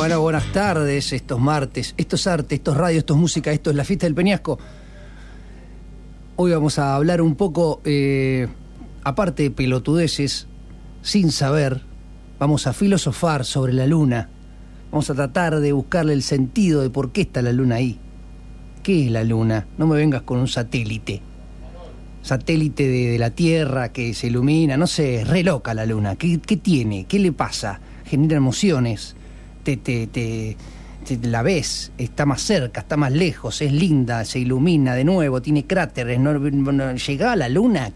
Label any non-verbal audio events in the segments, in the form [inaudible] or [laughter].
Bueno, buenas tardes, estos martes, estos artes, estos radios, estos música, esto es la fiesta del Peñasco. Hoy vamos a hablar un poco, eh, aparte de pelotudeces, sin saber, vamos a filosofar sobre la luna. Vamos a tratar de buscarle el sentido de por qué está la luna ahí. ¿Qué es la luna? No me vengas con un satélite. Satélite de, la Tierra que se ilumina, no sé, es re loca la luna. ¿Qué, qué tiene? ¿Qué le pasa? Genera emociones. Te, te, te, la ves, está más cerca, está más lejos, es linda, se ilumina de nuevo, tiene cráteres. No, ¿Llega a la luna?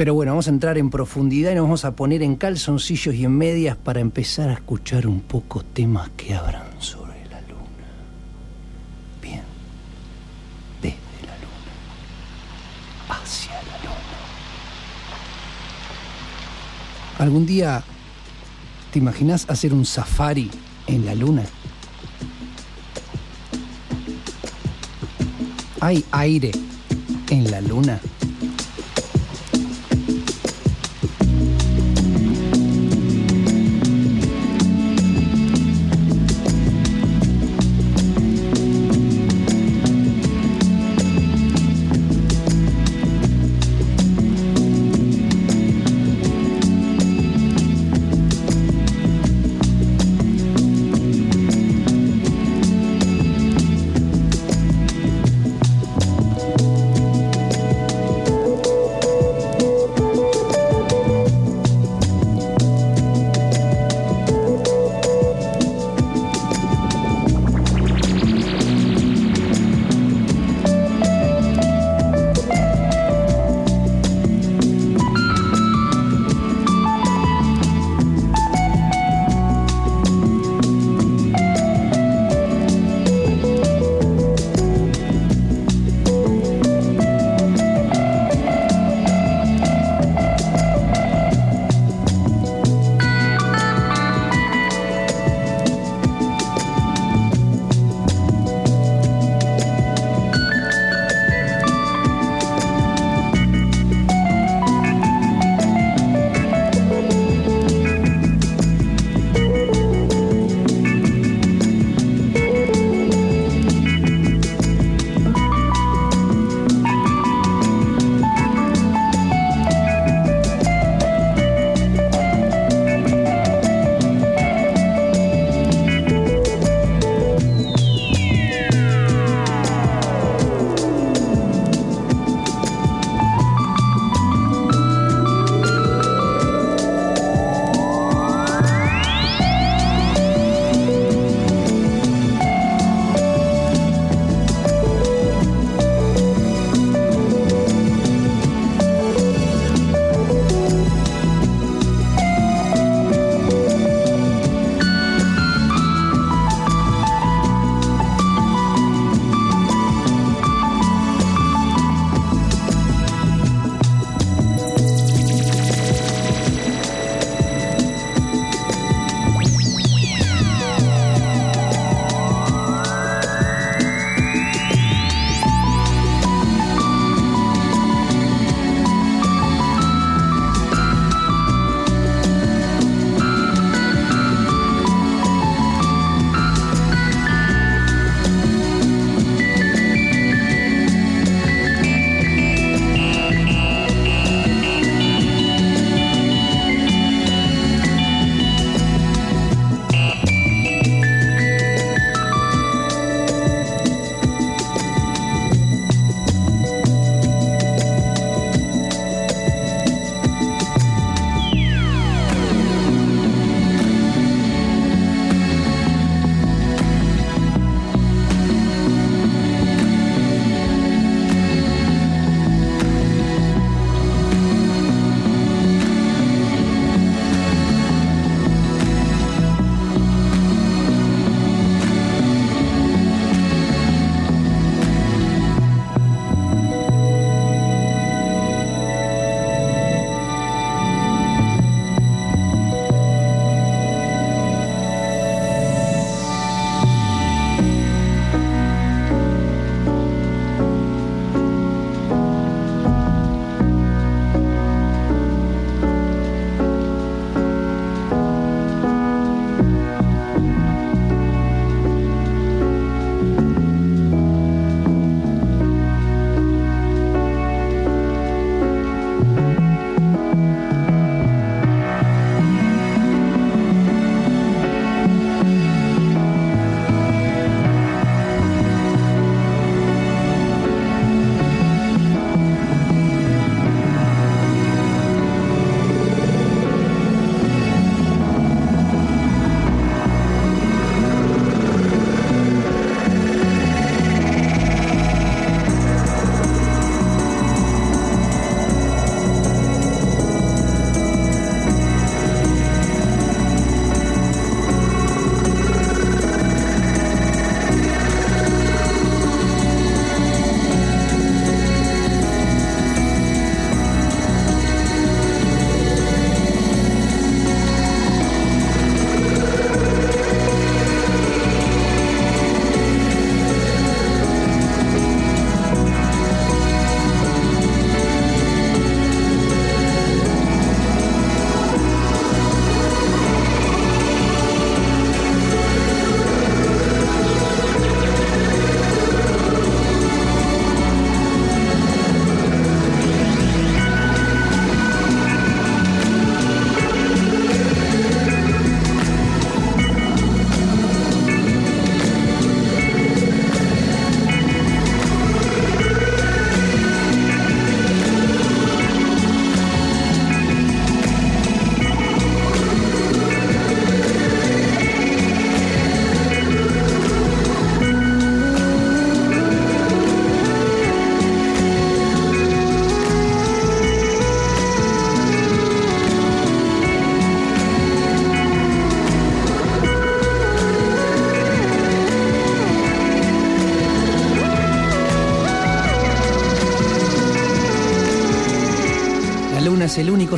Pero bueno, vamos a entrar en profundidad y nos vamos a poner en calzoncillos y en medias para empezar a escuchar un poco temas que hablan sobre la luna. Bien, desde la luna, hacia la luna. ¿Algún día te imaginas hacer un safari en la luna? ¿Hay aire en la luna?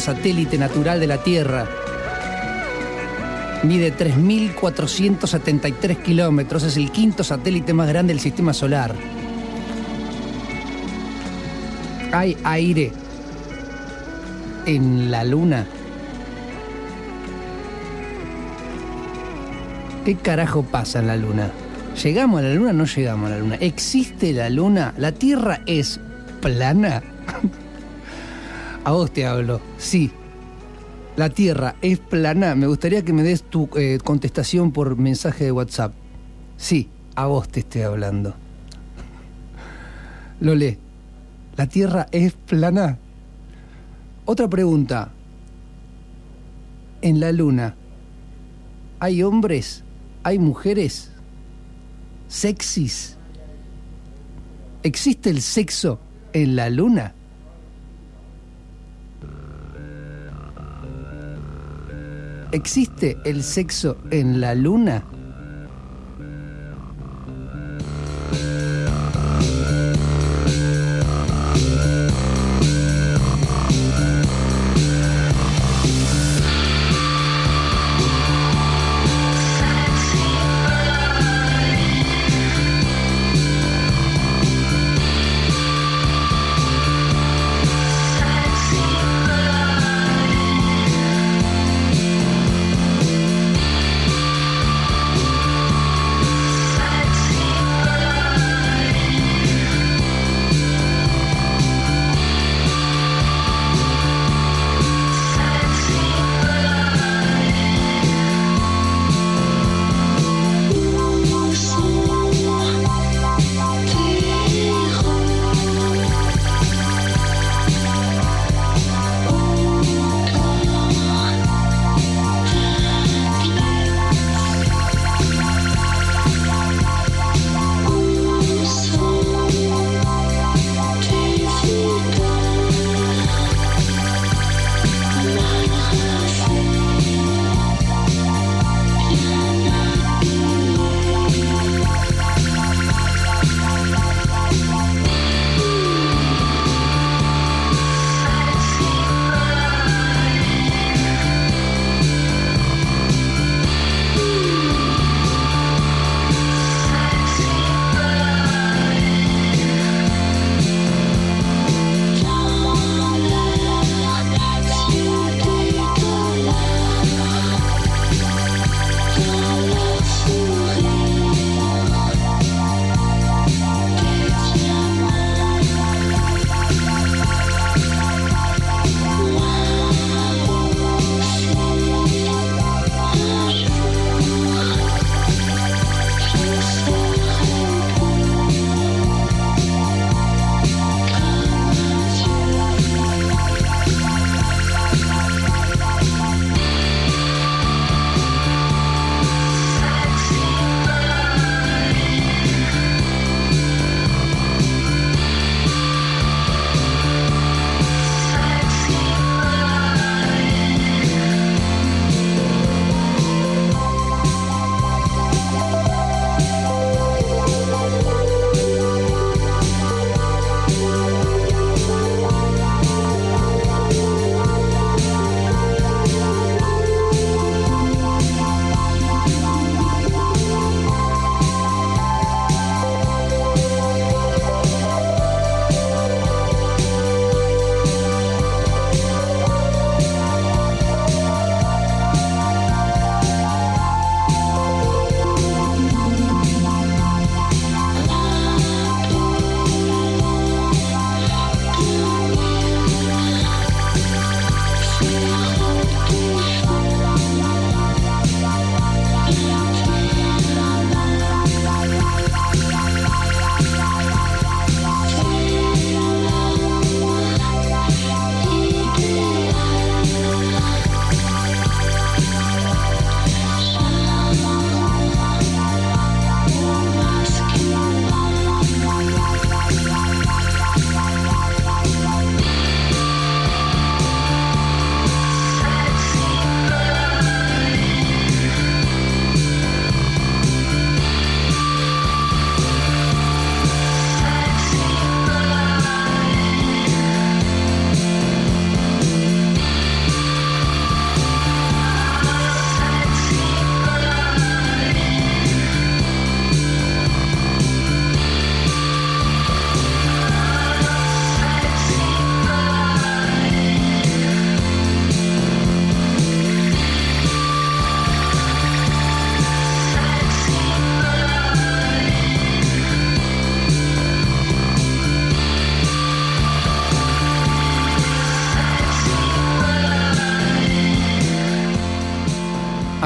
Satélite natural de la Tierra. Mide 3.473 kilómetros, es el quinto satélite más grande del sistema solar. ¿Hay aire en la Luna? ¿Qué carajo pasa en la Luna? ¿Llegamos a la Luna no llegamos a la Luna? ¿Existe la Luna? ¿La Tierra es plana? A vos te hablo. Sí. La Tierra es plana. Me gustaría que me des tu eh, contestación por mensaje de WhatsApp. Sí, a vos te estoy hablando. [laughs] Lo lee. ¿La Tierra es plana? Otra pregunta. En la Luna, ¿hay hombres? ¿Hay mujeres? ¿Sexys? ¿Existe el sexo en la Luna? ¿Existe el sexo en la Luna?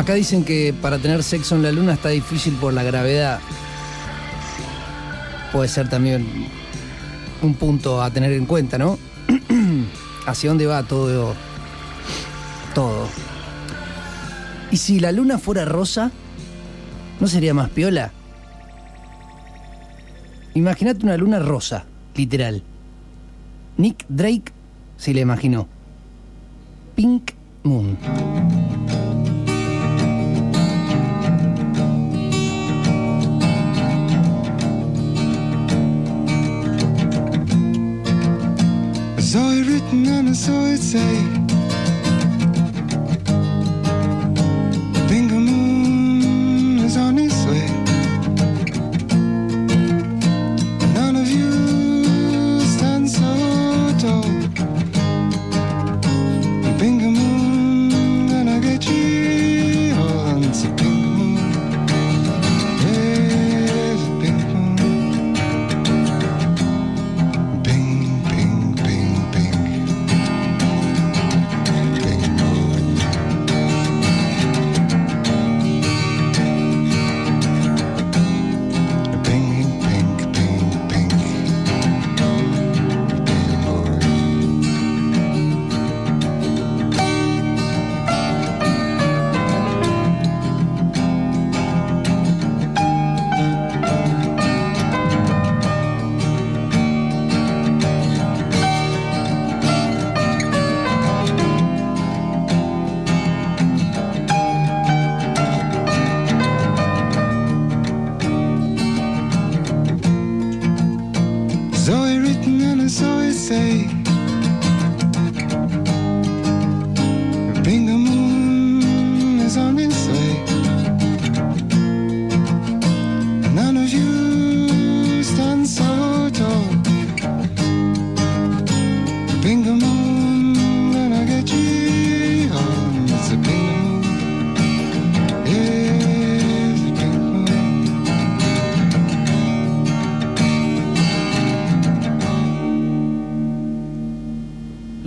Acá dicen que para tener sexo en la luna está difícil por la gravedad. Puede ser también un punto a tener en cuenta, ¿no? [clears throat] ¿Hacia dónde va todo? Todo. ¿Y si la luna fuera rosa? ¿No sería más piola? Imagínate una luna rosa, literal. Nick Drake se le imaginó. Pink Moon. Written and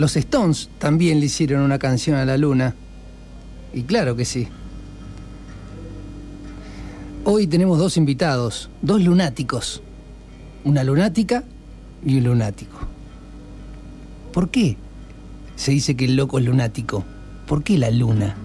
Los Stones también le hicieron una canción a la luna. Y claro que sí. Hoy tenemos dos invitados, dos lunáticos. Una lunática y un lunático. ¿Por qué se dice que el loco es lunático? ¿Por qué la luna?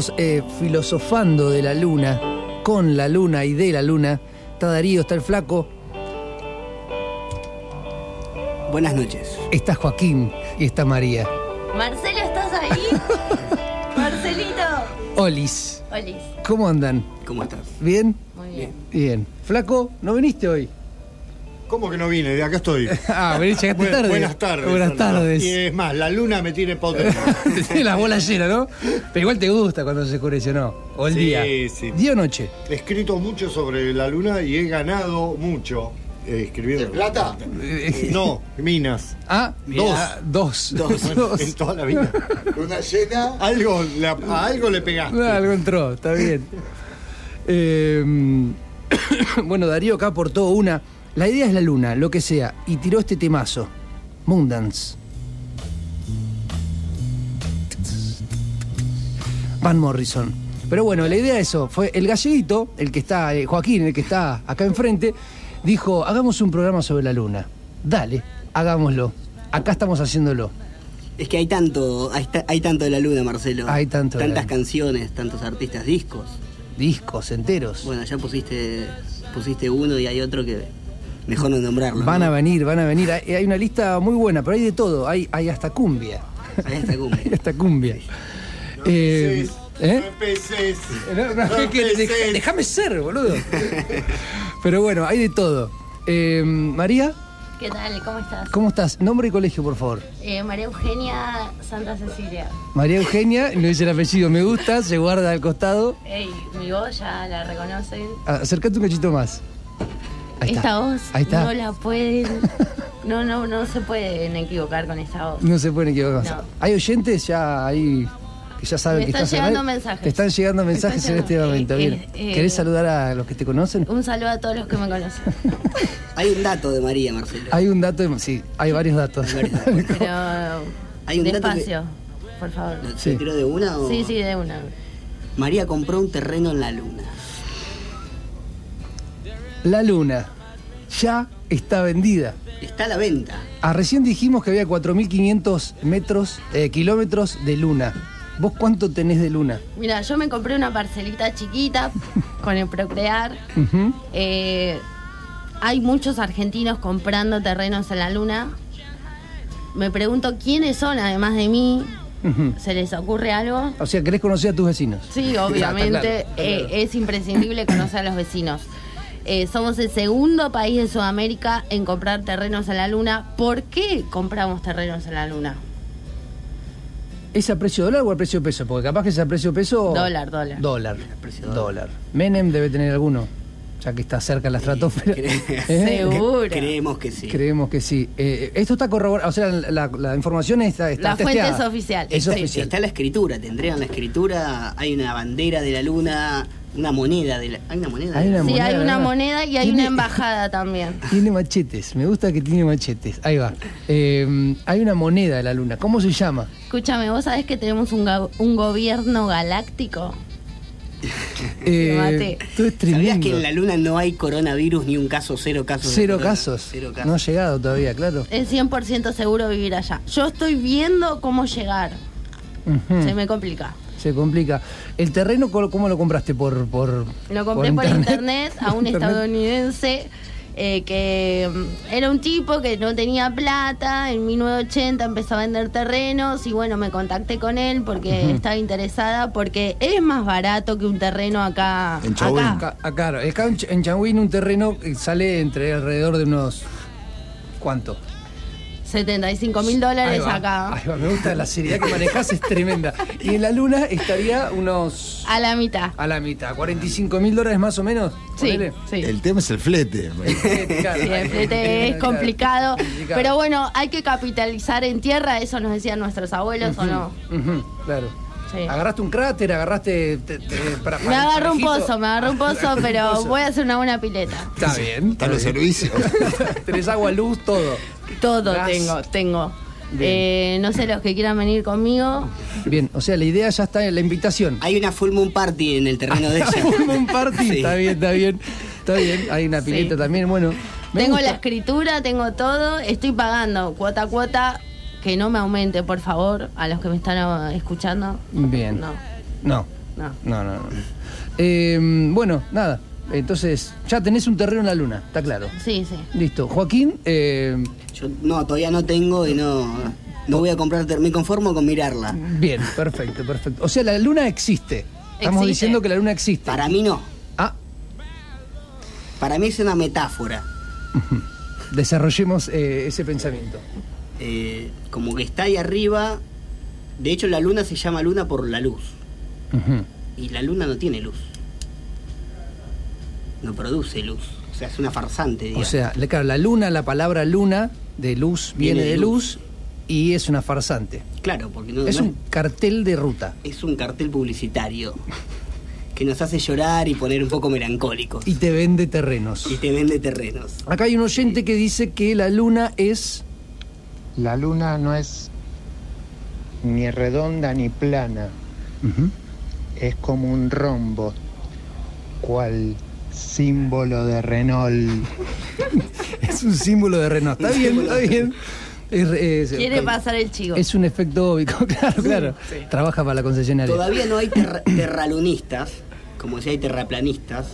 Estamos todos eh, filosofando de la luna, con la luna y de la luna. Está Darío, está el flaco, Buenas noches. está Joaquín y está María. Marcelo, ¿estás ahí? [laughs] Marcelito. Olis, Olis. ¿cómo andan? ¿Cómo estás? ¿Bien? Muy bien. Bien. Flaco, ¿no viniste hoy? ¿Cómo que no vine? De acá estoy. [laughs] Ah, venís, llegaste Bu- tarde. Buenas tardes. Buenas tardes. Y es más, la luna me tiene potente. Tiene [laughs] la bola llena, ¿no? Pero igual te gusta cuando se oscurece, ¿no? O el Sí, día. sí. ¿Día o noche? He escrito mucho sobre la luna y he ganado mucho eh, escribiendo. ¿De plata? No, minas. Ah, Dos. dos. [laughs] Dos. Dos. En toda la vida. Luna llena. Algo, le- a algo le pegaste. Ah, algo entró, está bien. Eh, [coughs] bueno, Darío acá aportó una. La idea es la luna, lo que sea, y tiró este temazo. Moondance. Van Morrison. Pero bueno, la idea de eso fue el galleguito, el que está, eh, Joaquín, el que está acá enfrente, dijo, hagamos un programa sobre la luna. Dale, hagámoslo. Acá estamos haciéndolo. Es que hay tanto, hay, hay tanto de la luna, Marcelo. Hay tanto Tantas canciones, tantos artistas, discos. Discos enteros. Bueno, ya pusiste, pusiste uno y hay otro que mejor no nombrarlo. Van ¿no? a venir, van a venir. Hay, hay una lista muy buena, pero hay de todo. Hay, hay hasta cumbia. Ahí está cumbia. Hay hasta cumbia. [laughs] Eh, ¿eh? No. No, no, No deja- déjame ser, boludo. [laughs] Pero bueno, hay de todo. Eh, María, ¿Qué tal? ¿Cómo estás? ¿cómo estás? Nombre y colegio, por favor. Eh, María Eugenia Santa Cecilia. María Eugenia, no dice el apellido, me gusta, se guarda al costado. Ey, mi voz ya la reconocen. Acércate un cachito más. Ahí esta está. voz Ahí está. no la pueden. [laughs] No, no, no se pueden equivocar con esta voz. No se pueden equivocar. No. Hay oyentes ya ahí que ya saben Me que están estás llegando radio. mensajes. Te están llegando Me mensajes están en este momento. eh, Bien. eh, ¿Querés eh, saludar a los que te conocen? Un saludo a todos los que me conocen. [laughs] Hay un dato de María, Marcelo. Hay un dato, de- sí, hay varios datos. Hay varios datos. [laughs] Pero Hay un dato que- despacio, por favor. ¿Se Sí. tiró de una o...? Sí, sí, de una. María compró un terreno en la luna. La luna ya está vendida. Está a la venta. Ah, recién dijimos que había 4.500 metros, eh, kilómetros de luna. ¿Vos cuánto tenés de luna? Mira, yo me compré una parcelita chiquita [laughs] con el Procrear. Eh, hay muchos argentinos comprando terrenos en la luna. Me pregunto quiénes son, además de mí. ¿Se les ocurre algo? O sea, ¿querés conocer a tus vecinos? Sí, [laughs] obviamente claro, eh, claro. es imprescindible conocer a los vecinos. Eh, somos el segundo país de Sudamérica en comprar terrenos en la luna. ¿Por qué compramos terrenos en la luna? ¿Es a precio dólar o a precio peso? Porque capaz que es a precio peso. Dólar, dólar. Dólar. precio Dólar. Menem debe tener alguno, ya que está cerca de la estratosfera. [laughs] [laughs] Cre- ¿Eh? Seguro. Creemos que sí. Creemos que sí. Eh, esto está corroborado, o sea, la, la información está, está La fuente testeada. es oficial. Es Sí. oficial. Está la escritura, tendrían la escritura, hay una bandera de la luna, una moneda de la... ¿Hay una moneda? Hay una Sí, moneda, hay una ¿verdad? moneda y hay Tiene- una [laughs] embajada también. Tiene machetes, me gusta que tiene machetes. Ahí va. Eh, hay una moneda de la luna. ¿Cómo se llama? Escúchame, ¿vos sabés que tenemos un, un gobierno galáctico? Eh. Esto es. ¿Sabías que en la luna no hay coronavirus ni un caso, cero casos? de Cero casos. Cero No ha casos. llegado todavía, claro. Es 100% seguro vivir allá. Yo estoy viendo cómo llegar. Se me complica. Se complica. ¿El terreno cómo lo compraste? ¿Por, por Lo compré por internet, a un [laughs] estadounidense eh, que mm, era un tipo que no tenía plata. En 1980 empezó a vender terrenos y bueno, me contacté con él porque estaba interesada porque es más barato que un terreno acá. En Chauvin. acá. Acá, ah, acá en Ch- en Changuín un terreno que sale entre alrededor de unos... ¿Cuánto? 75 mil Ahí dólares va, acá. ahí va, me gusta la seriedad que manejás, es tremenda. Y en la luna estaría unos... A la mitad. A la mitad, 45 mil dólares más o menos. Sí. El tema es [laughs] el flete. Claro. Sí, el flete es complicado, complicado. pero bueno, hay que capitalizar en tierra, eso nos decían nuestros abuelos o no. Claro. Sí. Agarraste un cráter, agarraste... te- te- para- Me agarró un pozo, me agarró un [laughs] pozo, pero pozo. voy a hacer una buena pileta. Está bien. Están los servicios. [laughs] Tenés agua, luz, todo. Todo Gas. tengo, tengo. Eh, no sé los que quieran venir conmigo. Bien, o sea, la idea ya está en la invitación. Hay una full moon party en el terreno de [laughs] ella. un party, Sí. está bien, está bien. Está bien, hay una Sí. pileta también, bueno. tengo gusta. la escritura, tengo todo, estoy pagando cuota a cuota. Que no me aumente, por favor, a los que me están ah, escuchando. Bien. No. No, No. no, no. no. Eh, bueno, nada. Entonces, ya tenés un terreno en la luna, está claro. Sí, sí. Listo. Joaquín, eh, Yo no, todavía no tengo y no, no voy a comprar, ter- me conformo con mirarla. bien, perfecto, perfecto. O sea, la luna existe. Estamos Existe. diciendo que la luna existe. Para mí no. Ah, Para mí es una metáfora. desarrollemos eh, ese pensamiento. Eh, como que está ahí arriba. De hecho, la luna se llama luna por la luz. Y la luna no tiene luz. No produce luz. O sea, es una farsante, O digamos. sea, le- claro, la luna, la palabra luna de luz viene, Viene de de luz. luz. y es una farsante. claro, porque no, es no un cartel de ruta. es un cartel publicitario que nos hace llorar y poner un poco melancólicos. Y te vende terrenos. Y te vende terrenos. Acá hay un oyente que dice que la luna es. La luna no es ni redonda ni plana, es como un rombo, cual símbolo de Renault. [laughs] Es un símbolo de Renault. Está bien, está bien. Es, es- Quiere pasar el chivo. es un efecto óbico, [laughs] claro, claro. Trabaja para la concesionaria. Todavía no hay [laughs] terra- terralunistas, como si hay terraplanistas.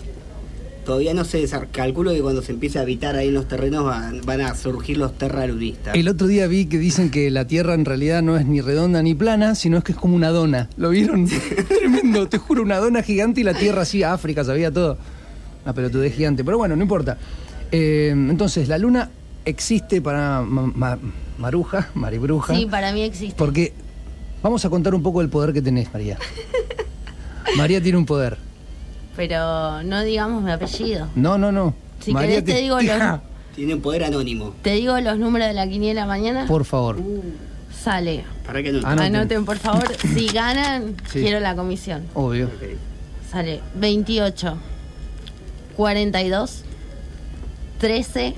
Todavía no se calculo que cuando se empiece a habitar ahí en los terrenos van, van a surgir los terralunistas. El otro día vi que dicen que la Tierra en realidad no es ni redonda ni plana, sino es que es como una dona. ¿Lo vieron? Tremendo, te juro, una dona gigante y la Tierra así, África, sabía todo. Una pelotudez gigante. Pero bueno, no importa. Eh, entonces, la Luna existe para Ma- Ma- Maruja, [laughs] Maribruja. Sí, para mí existe. Porque vamos a contar un poco del poder que tenés, María. [laughs] María tiene un poder. Pero no digamos mi apellido. No, no, no. Si querés te digo los- Tiene un poder anónimo. Te digo los números de la quiniela mañana. Por favor. Sale. ¿Para no? Anoten. Anoten, por favor. [coughs] Si ganan, Sí. quiero la comisión. Obvio. Sale 28, 42, 13,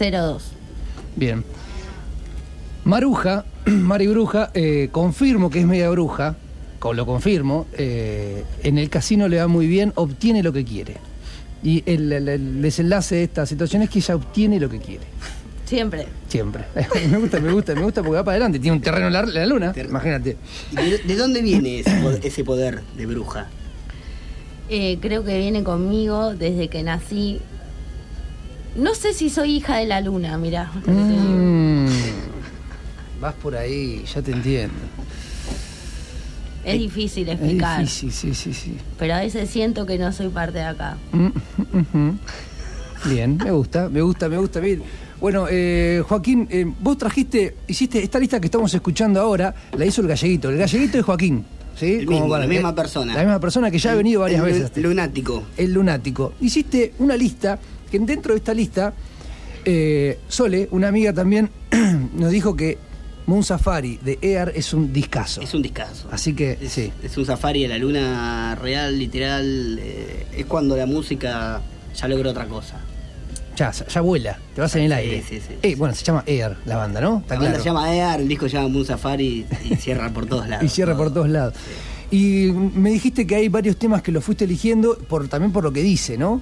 02. Bien. Maruja, [clears throat] Mari Bruja, eh, confirmo que es media bruja, lo confirmo, eh, en el casino le va muy bien, obtiene lo que quiere. Y el, el- el desenlace de esta situación es que ella obtiene lo que quiere, Siempre. siempre. [laughs] me gusta, me gusta, me gusta porque va para adelante, tiene un terreno en la, luna, Ter- imagínate. ¿Y de, de dónde viene ese poder, ese poder de bruja? Eh, creo que viene conmigo desde que nací. No sé si soy hija de la luna, mirá. Mm, vas por ahí, ya te entiendo. Es difícil Es explicar. difícil, sí, sí, sí. Pero a veces siento que no soy parte de acá. Mm, ujú. Bien, me gusta, me gusta, me gusta. Bien. Bueno, eh, Joaquín, eh, vos trajiste, hiciste esta lista que estamos escuchando ahora, la hizo el galleguito. El galleguito es Joaquín, ¿sí? El mismo, la misma persona. La misma persona que ya ha venido varias El veces. Lunático. El lunático. Hiciste una lista, que dentro de esta lista, eh, Sole, una amiga también, [clears throat] nos dijo que Moon Safari de Ear es un discazo. Es un discazo. Así que, Es, sí. es un safari de la luna real, literal. eh, es cuando la música ya logra otra cosa. Ya, ya vuela, te vas en el Sí, aire. sí, sí. Eh, bueno, se llama Air, la banda, ¿no? Está La banda se llama Ear, el disco se llama Moon Safari y cierra por todos lados. y cierra por todos [laughs] lados. Y me dijiste que hay varios temas que los fuiste eligiendo por, también por lo que dice, ¿no?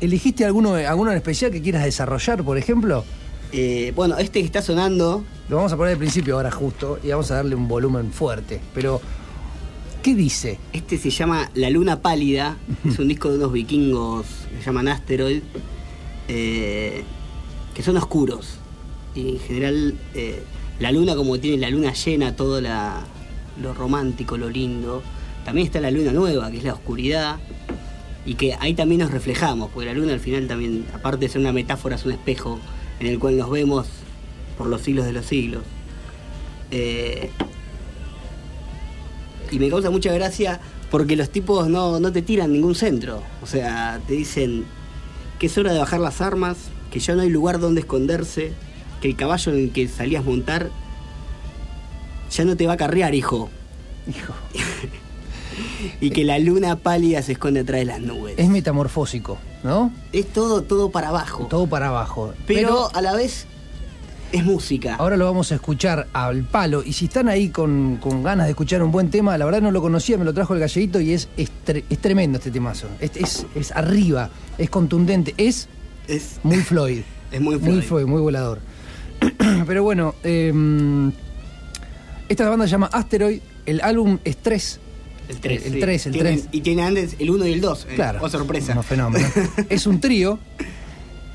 ¿Elegiste alguno, alguno en especial que quieras desarrollar, por ejemplo? Eh, bueno, este que está sonando, Lo vamos a poner al principio ahora justo y vamos a darle un volumen fuerte. Pero, ¿qué dice? este se llama La Luna Pálida. es un disco de unos vikingos que se llaman Asteroid, eh, que son oscuros. Y en general, eh, la luna, como tiene la luna llena, todo la- lo romántico, lo lindo. También está la luna nueva, que es la oscuridad. Y que ahí también nos reflejamos, porque la luna al final también, aparte de ser una metáfora, es un espejo en el cual nos vemos por los siglos de los siglos. Eh, y me causa mucha gracia porque los tipos no, no te tiran ningún centro. O sea, te dicen que es hora de bajar las armas, que ya no hay lugar donde esconderse, que el caballo en el que salías montar ya no te va a carrear, hijo. Hijo, [laughs] Y que la luna pálida se esconde atrás de las nubes. es metamorfósico, ¿no? Es todo, todo para abajo. Todo para abajo. pero, a la vez es música. Ahora lo vamos a escuchar al palo. Y si están ahí con, con ganas de escuchar un buen tema, la verdad no lo conocía, me lo trajo el galleguito y es, es, tre- es tremendo este temazo. Es, es, es arriba, es contundente, es Es, muy Floyd. [laughs] es muy Muy Floyd. Floyd, muy volador. [clears throat] Pero bueno, eh, esta banda se llama Asteroid El álbum es 3. El 3. El 3, el 3. Y tiene antes el 1 y el 2. Claro. Oh, sorpresa. Unos fenómenos. [laughs] es un trío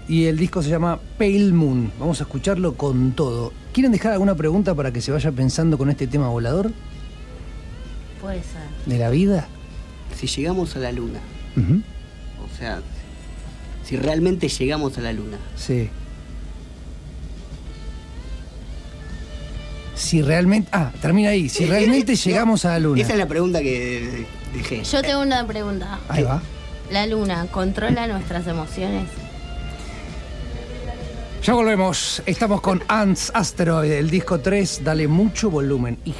y el disco se llama Pale Moon. Vamos a escucharlo con todo. ¿Quieren dejar alguna pregunta para que se vaya pensando con este tema volador Puede ser. de la vida? Si llegamos a la luna, o sea, si realmente llegamos a la luna, Sí. Si realmente. Ah, termina ahí. Si realmente [laughs] llegamos a la luna. esa es la pregunta que dejé. Yo tengo una pregunta. Ahí va. ¿La luna controla nuestras emociones? Ya volvemos. Estamos con Ants Asteroid, el disco 3. Dale mucho volumen. Y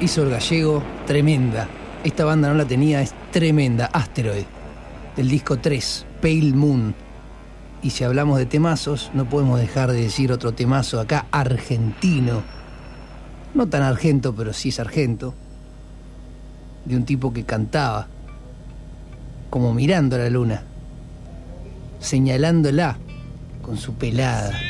hizo el gallego, tremenda. Esta banda no la tenía, es tremenda. Asteroid, del disco 3, Pale Moon. Y si hablamos de temazos, no podemos dejar de decir otro temazo acá, argentino. No tan argento, pero sí es argento. De un tipo que cantaba, como mirando a la luna, señalándola con su pelada.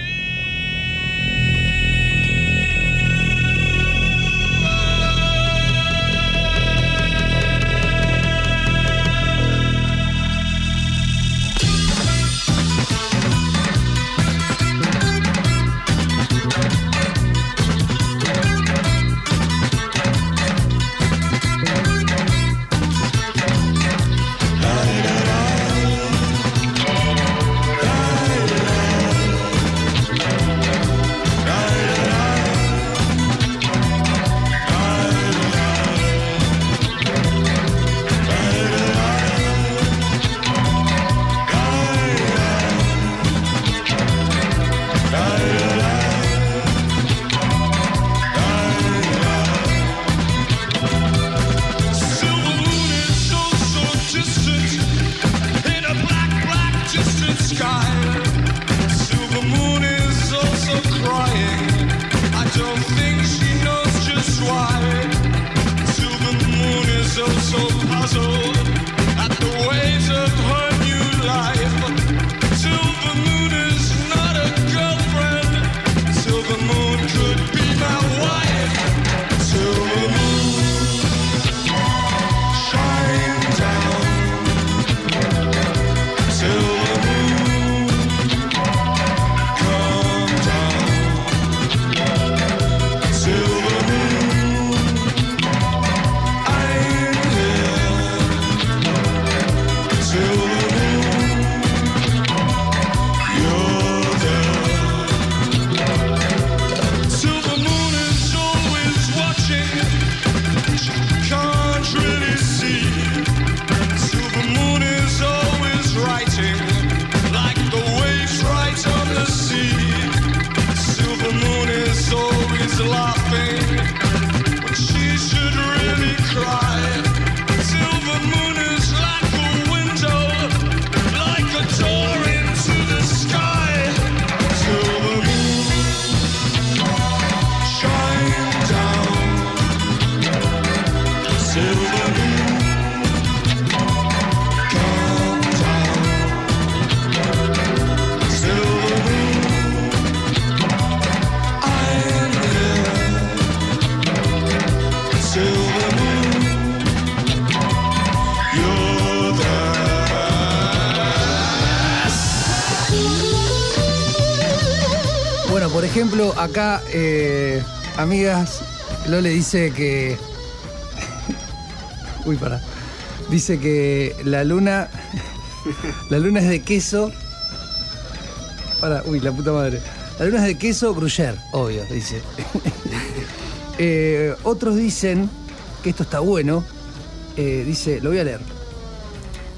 Acá, eh, amigas, Lole dice que. [laughs] Uy, para. Dice que la luna. [laughs] La luna es de queso. Para, uy, la puta madre. La luna es de queso gruyère, obvio, dice. [laughs] Eh, otros dicen que esto está bueno. Eh, dice, lo voy a leer.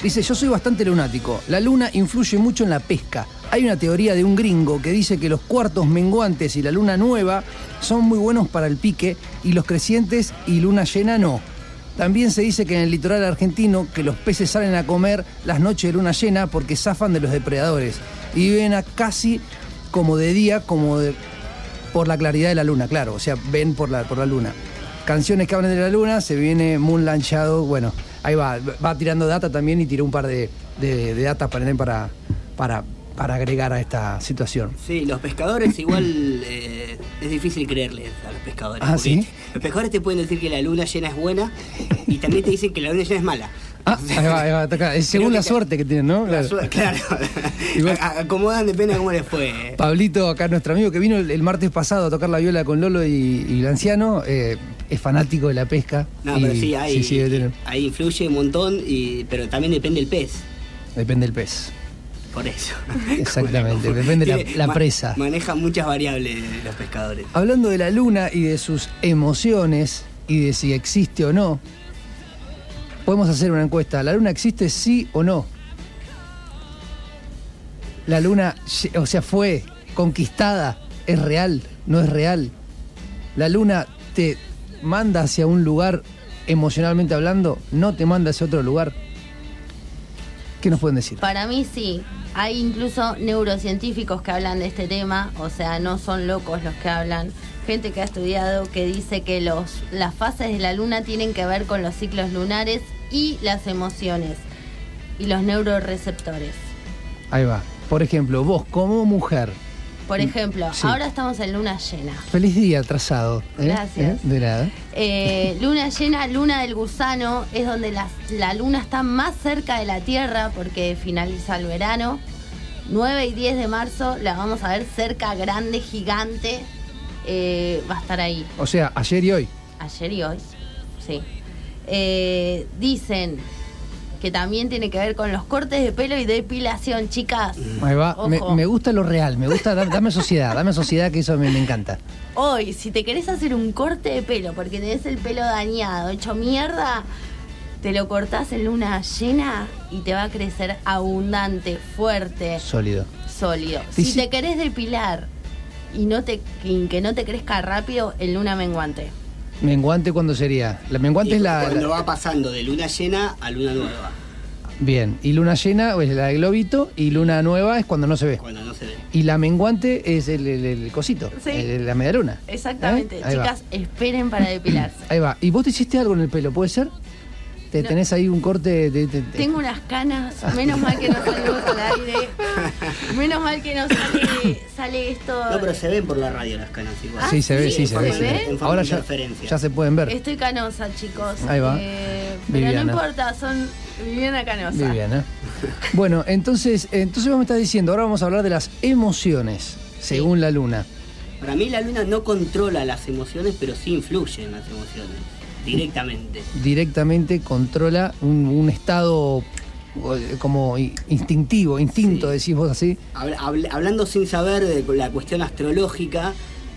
Dice, yo soy bastante lunático. La luna influye mucho en la pesca. Hay una teoría de un gringo que dice que los cuartos menguantes y la luna nueva son muy buenos para el pique y los crecientes y luna llena no. También se dice que en el litoral argentino que los peces salen a comer las noches de luna llena porque zafan de los depredadores y viven a casi como de día, como por la claridad de la luna, claro, o sea, ven por la, por la luna. Canciones que hablan de la luna, se viene Moonland Shadow, bueno, ahí va, va tirando data también y tiró un par de, de, para, para, para agregar a esta situación. Sí, los pescadores igual [coughs] eh, es difícil creerles a los pescadores. Ah, ¿sí? Los pescadores te pueden decir que la luna llena es buena y también te dicen que la luna llena es mala. Ah, ahí va, ahí va. Es según la suerte que tienen, ¿no? La Claro. su- Claro. [laughs] Acomodan depende de cómo les fue. Pablito, acá nuestro amigo que vino el, el martes pasado a tocar la viola con Lolo y, y Lanciano, eh, es fanático de la pesca. No, y- pero sí, ahí, sí, ahí influye un montón, y, pero también depende el pez. Depende del pez. Por eso. [laughs] Exactamente, depende la- Tiene- la ma- presa. Manejan muchas variables los pescadores. Hablando de la luna y de sus emociones y de si existe o no, podemos hacer una encuesta. ¿La luna existe sí o no? La luna, o sea, fue conquistada, es real, no es real. La luna te manda hacia un lugar emocionalmente hablando, no te manda hacia otro lugar. ¿Qué nos pueden decir? Para mí sí. Hay incluso neurocientíficos que hablan de este tema, o sea, no son locos los que hablan. Gente que ha estudiado que dice que los, las fases de la luna tienen que ver con los ciclos lunares y las emociones y los neuroreceptores. Ahí va. Por ejemplo, vos como mujer, Por ejemplo, Sí. ahora estamos en luna llena. feliz día atrasado. ¿eh? Gracias. ¿Eh? De nada. Eh, [laughs] luna llena, luna del gusano, es donde la, la luna está más cerca de la Tierra porque finaliza el verano. 9 y 10 de marzo la vamos a ver cerca, grande, gigante. Eh, va a estar ahí. O sea, ayer y hoy. Ayer y hoy. Sí. Dicen que también tiene que ver con los cortes de pelo y depilación, chicas. Ahí va. Me, gusta lo real, me gusta, da- dame sociedad, dame sociedad que eso me, me encanta. Hoy, si te querés hacer un corte de pelo porque tenés el pelo dañado, hecho mierda, te lo cortás en luna llena y te va a crecer abundante, fuerte, Sólido. sólido. Si si- te querés depilar y no te y que no te crezca rápido, en luna menguante. Menguante, ¿cuándo sería? La menguante Y es la, cuando la- va pasando de luna llena a luna nueva, Bien. Y luna llena es la de globito y luna nueva es cuando no se ve. cuando no se ve. Y la menguante es el, el- el cosito, Sí. el- la media luna. Exactamente. ¿Eh? Va. Chicas, esperen para depilarse. Ahí va. ¿Y vos te hiciste algo en el pelo, puede ser? ¿Te No. tenés ahí un corte de, de- de- Tengo unas canas, menos mal que no salimos al aire. Menos mal que no sale, sale esto. No, pero se ven por la radio las canas igual. Sí, se ve, sí, se ¿se ve. ve? En Ahora de ya, ya se pueden ver. Estoy canosa, chicos. Ahí va. Eh, pero Viviana. no importa, son Viviana Canosa. Viviana. Bueno, entonces, entonces vos me estás diciendo, ahora vamos a hablar de las emociones, según la luna. Para mí la luna no controla las emociones, pero sí influye en las emociones, directamente. Directamente controla un, un estado eh, como instintivo, instinto, Sí. decís vos así. Habla- habl- hablando sin saber de la cuestión astrológica,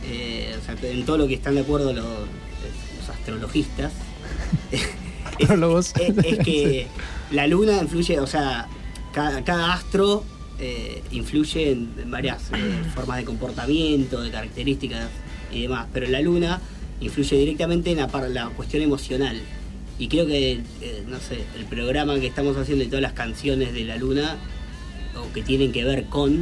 eh, o sea, en todo lo que están de acuerdo los, los astrologistas, [laughs] es, Astrólogos. es- es que la luna influye, o sea, cada, cada astro eh, influye en, en varias eh, formas de comportamiento, de características y demás, pero la luna influye directamente en la, la cuestión emocional. Y creo que, eh, no sé, el programa que estamos haciendo y todas las canciones de la luna, o que tienen que ver con,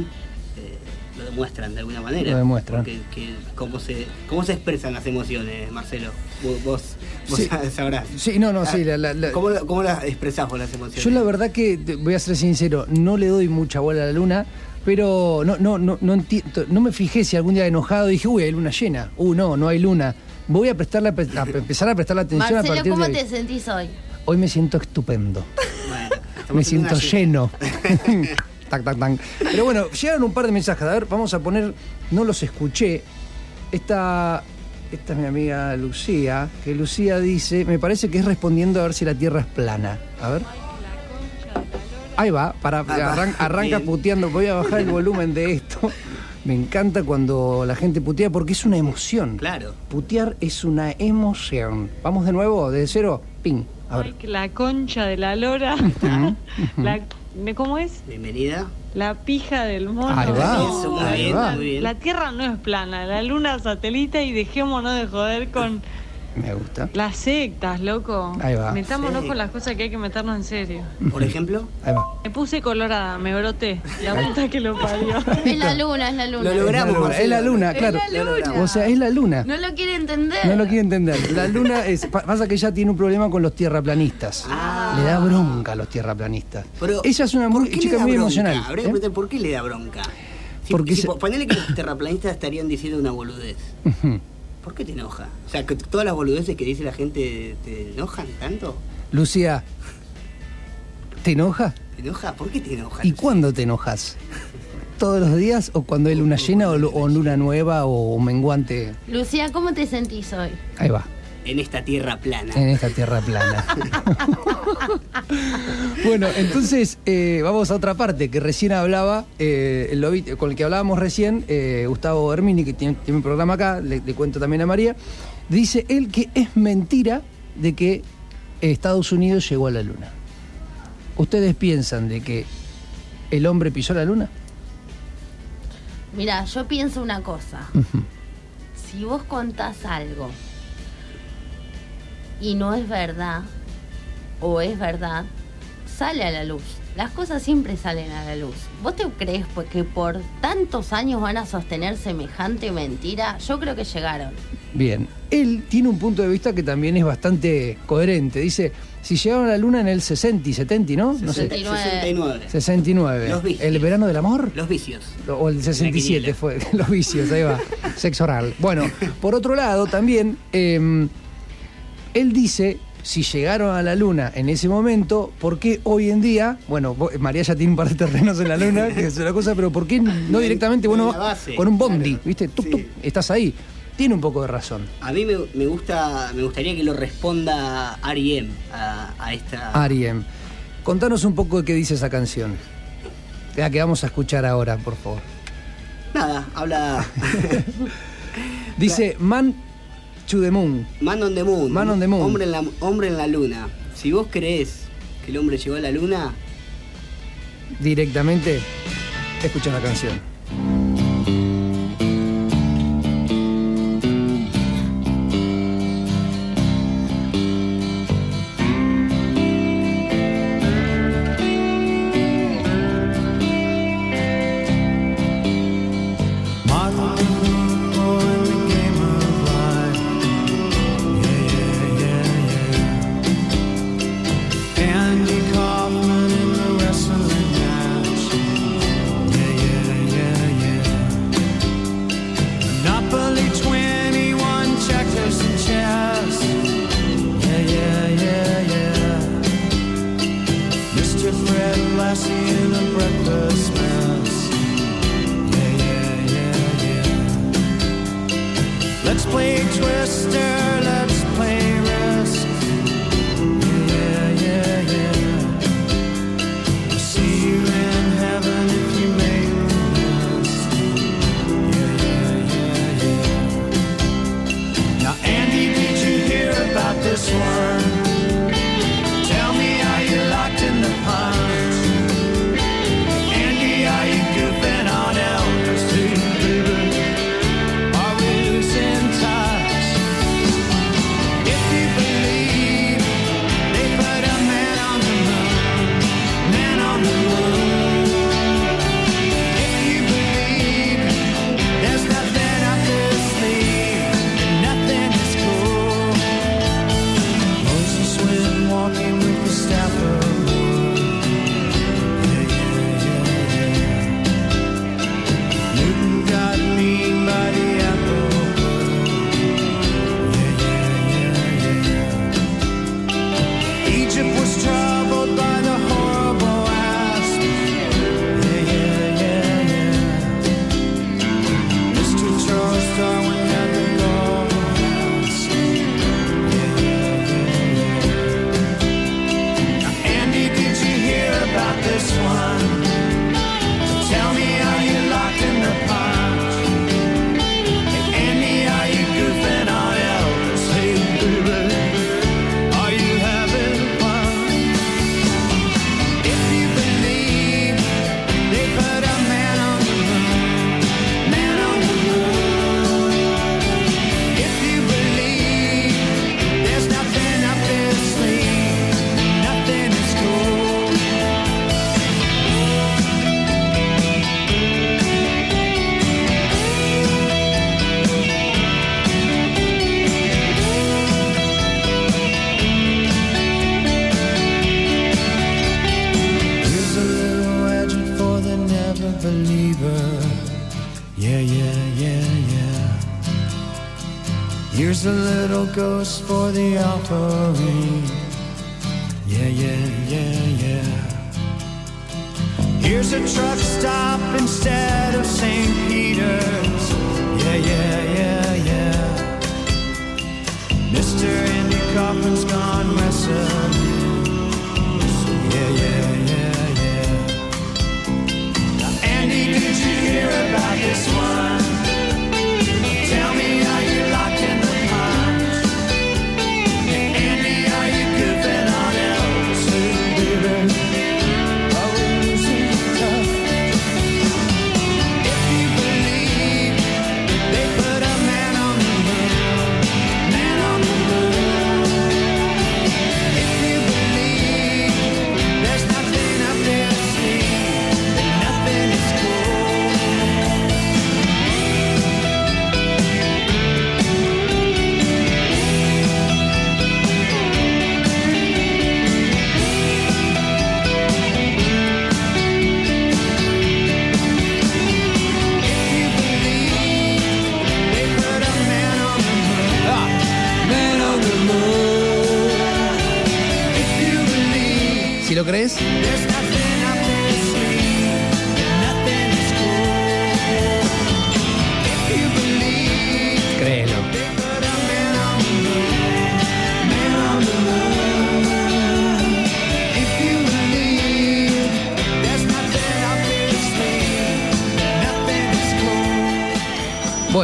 eh, lo demuestran de alguna manera. Lo demuestran. Porque, que- cómo, se, ¿Cómo se expresan las emociones, Marcelo? Vos, vos, vos Sí. [laughs] sabrás. Sí, no, no, sí, la- la- la- ¿Cómo, cómo las expresás vos las emociones? Yo la verdad que, voy a ser sincero, no le doy mucha bola a la luna, pero no, no, no, no, no me fijé si algún día enojado dije, uy, hay luna llena. Uh, no, no hay luna. Voy a prestarle, a empezar a prestarle atención a Marcelo, partir ¿cómo de hoy. te sentís hoy? Hoy me siento estupendo. Bueno, Me en siento lleno. [laughs] tac, tac, tac. Pero bueno, llegaron un par de mensajes. A ver, vamos a poner. No los escuché. Esta. Esta es mi amiga Lucía. Que Lucía dice. Me parece que es respondiendo a ver si la tierra es plana. A ver. Ahí va. Para, arran- arranca Bien. puteando. Voy a bajar el volumen de esto. Me encanta cuando la gente putea porque es una emoción. Claro. Putear es una emoción. Vamos de nuevo, de cero. Ping. A ver. Ay, que la concha de la lora. la, ¿de ¿Cómo es? Bienvenida. La pija del mono. Ahí va. Eso, muy Ahí bien, va. muy bien. La Tierra no es plana, la Luna es satélite y dejémonos de joder con Me gusta. las sectas, loco. Ahí va. Metámonos Sí. con las cosas que hay que meternos en serio. Por ejemplo, Ahí va. Me puse colorada, me broté. La puta que lo parió. [laughs] Es la luna, es la luna. Lo logramos, Es la luna, es la luna, Es claro. la luna. O sea, es la luna. No lo quiere entender. No lo quiere entender. La luna es. pa- Pasa que ella tiene un problema con los tierraplanistas. Ah. Le da bronca a los tierraplanistas. pero ella es una ¿por muy- qué le chica da muy bronca? emocional. Habría ¿eh? por qué le da bronca. Si, Porque si se- po- ponele que los terraplanistas estarían diciendo una boludez. ¿Por qué te enoja? O sea, que todas las boludeces que dice la gente te enojan tanto. Lucía, ¿te enoja? ¿Te enoja? ¿Por qué te enoja? ¿Y Lucía? cuándo te enojas? ¿Todos los días o cuando hay luna llena o luna nueva o menguante? Lucía, ¿cómo te sentís hoy? Ahí va. En esta tierra plana. en esta tierra plana. [laughs] bueno, entonces eh, vamos a otra parte que recién hablaba, eh, el lobito- con el que hablábamos recién, eh, Gustavo Hermini, que tiene, tiene un programa acá, le, le cuento también a María, dice él que es mentira de que Estados Unidos llegó a la luna. ¿Ustedes piensan de que el hombre pisó la luna? Mira, yo pienso una cosa. Si vos contás algo y no es verdad, o es verdad, sale a la luz. Las cosas siempre salen a la luz. ¿Vos te crees pues, que por tantos años van a sostener semejante mentira? Yo creo que llegaron. Bien, él tiene un punto de vista que también es bastante coherente. Dice, si llegaron a la luna en el 60 y 70, ¿no? No sé. 69. 69. 69. Los vicios. ¿El verano del amor? Los vicios. O el 67 quiniela. fue, [laughs] los vicios, ahí va, sexo oral. Bueno, por otro lado, también, eh, él dice, si llegaron a la luna en ese momento, ¿por qué hoy en día, bueno, vos- María ya tiene un par de terrenos en la luna, [laughs] que es una cosa, pero ¿por qué no directamente, bueno, con un bondi, claro. viste? Tuc, Sí. tuc, estás ahí. Tiene un poco de razón. A mí me, me gusta, me gustaría que lo responda R.E.M. a, a esta. Ariem, contanos un poco de qué dice esa canción. La que vamos a escuchar ahora, por favor. Nada, habla [laughs] Dice Man to the Moon. Man on the Moon. Man on the Moon. Hombre en la, hombre en la luna. Si vos creés que el hombre llegó a la luna, Directamente, escucha la canción.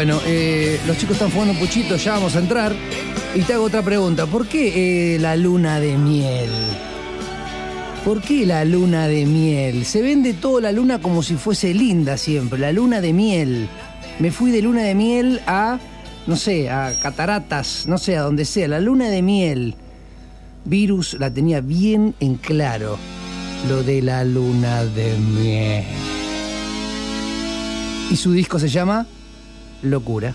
Bueno, eh, los chicos están fumando puchito, ya vamos a entrar. Y te hago otra pregunta. ¿Por qué eh, la luna de miel? ¿Por qué la luna de miel? Se vende toda la luna como si fuese linda siempre. La luna de miel. Me fui de luna de miel a, no sé, a cataratas, no sé, a donde sea. La luna de miel. Virus la tenía bien en claro. Lo de la luna de miel. Y su disco se llama Locura.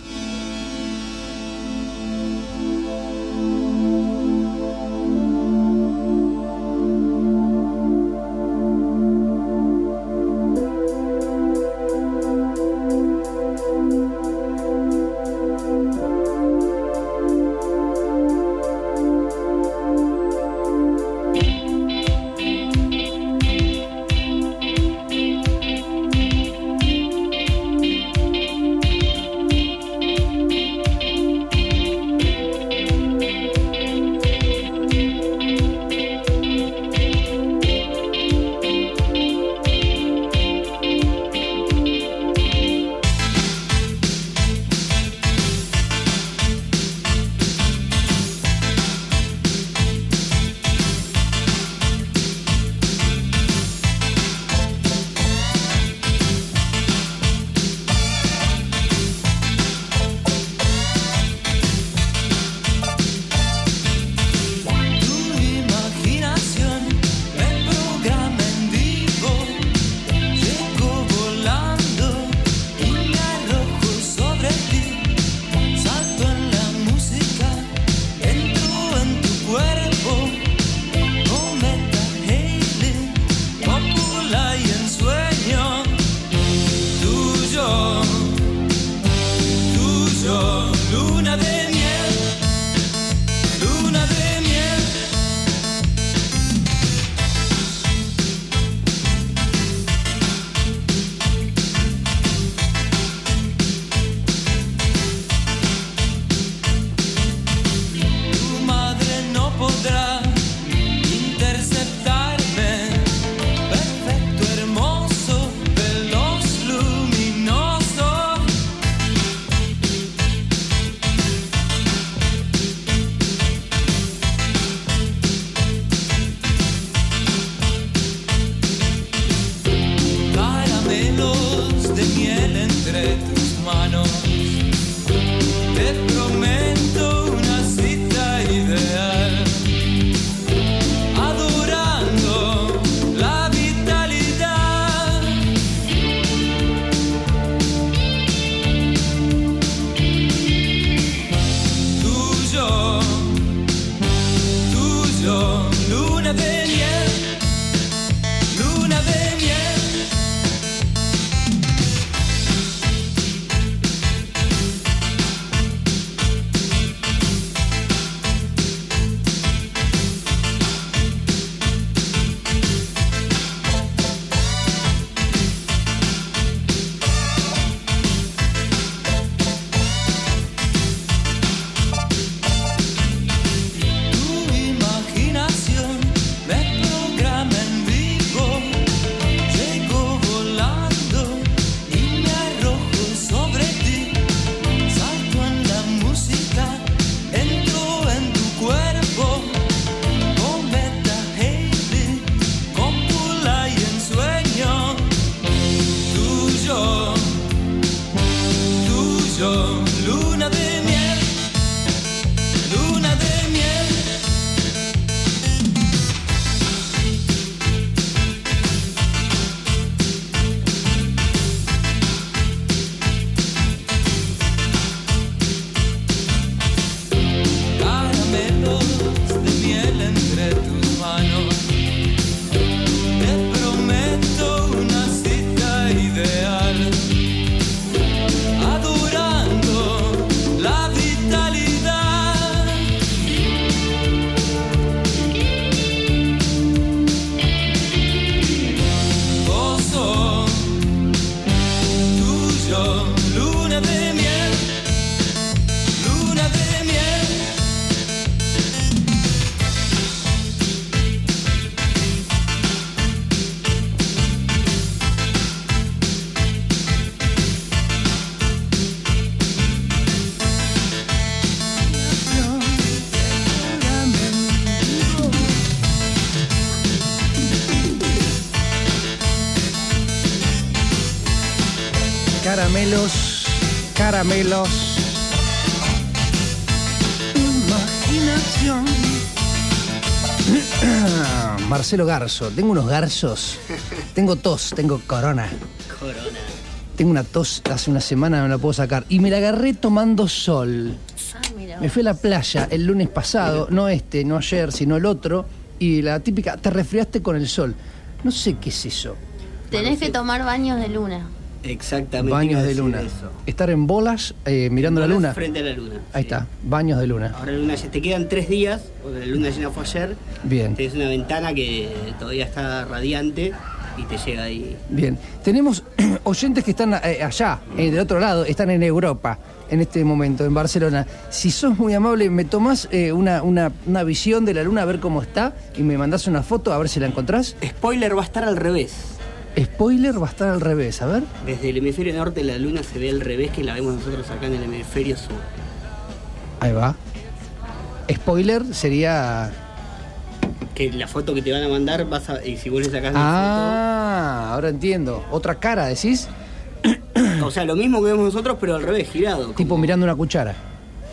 Caramelos, caramelos. Imaginación. [clears throat] Marcelo Garzo, tengo unos garzos. Tengo tos, tengo corona. Corona. Tengo una tos hace una semana, no la puedo sacar. Y me la agarré tomando sol. Ah, mira. Me fui a la playa el lunes pasado, no este, no ayer, sino el otro. Y la típica, te resfriaste con el sol. No sé qué es eso. Tenés que tomar baños de luna. Exactamente. Baños de luna. eso. Estar en bolas eh, mirando la luna. Frente a la luna. Ahí sí. está, baños de luna. Ahora la luna te quedan tres días, porque la luna llena fue ayer. Bien. Tenés una ventana que todavía está radiante y te llega ahí. Bien, tenemos [clears throat] oyentes que están eh, allá, eh, del otro lado, están en Europa en este momento, en Barcelona. Si sos muy amable, me tomás eh, una, una, una visión de la luna a ver cómo está y me mandás una foto a ver si la encontrás. Spoiler va a estar al revés. Spoiler va a estar al revés, a ver. Desde el hemisferio norte la luna se ve al revés que la vemos nosotros acá en el hemisferio sur. Ahí va. Spoiler sería... Que la foto que te van a mandar, vas a, y si vos le sacás Ah, ahora entiendo. Otra cara, decís. O sea, lo mismo que vemos nosotros, pero al revés, girado. tipo como- mirando una cuchara.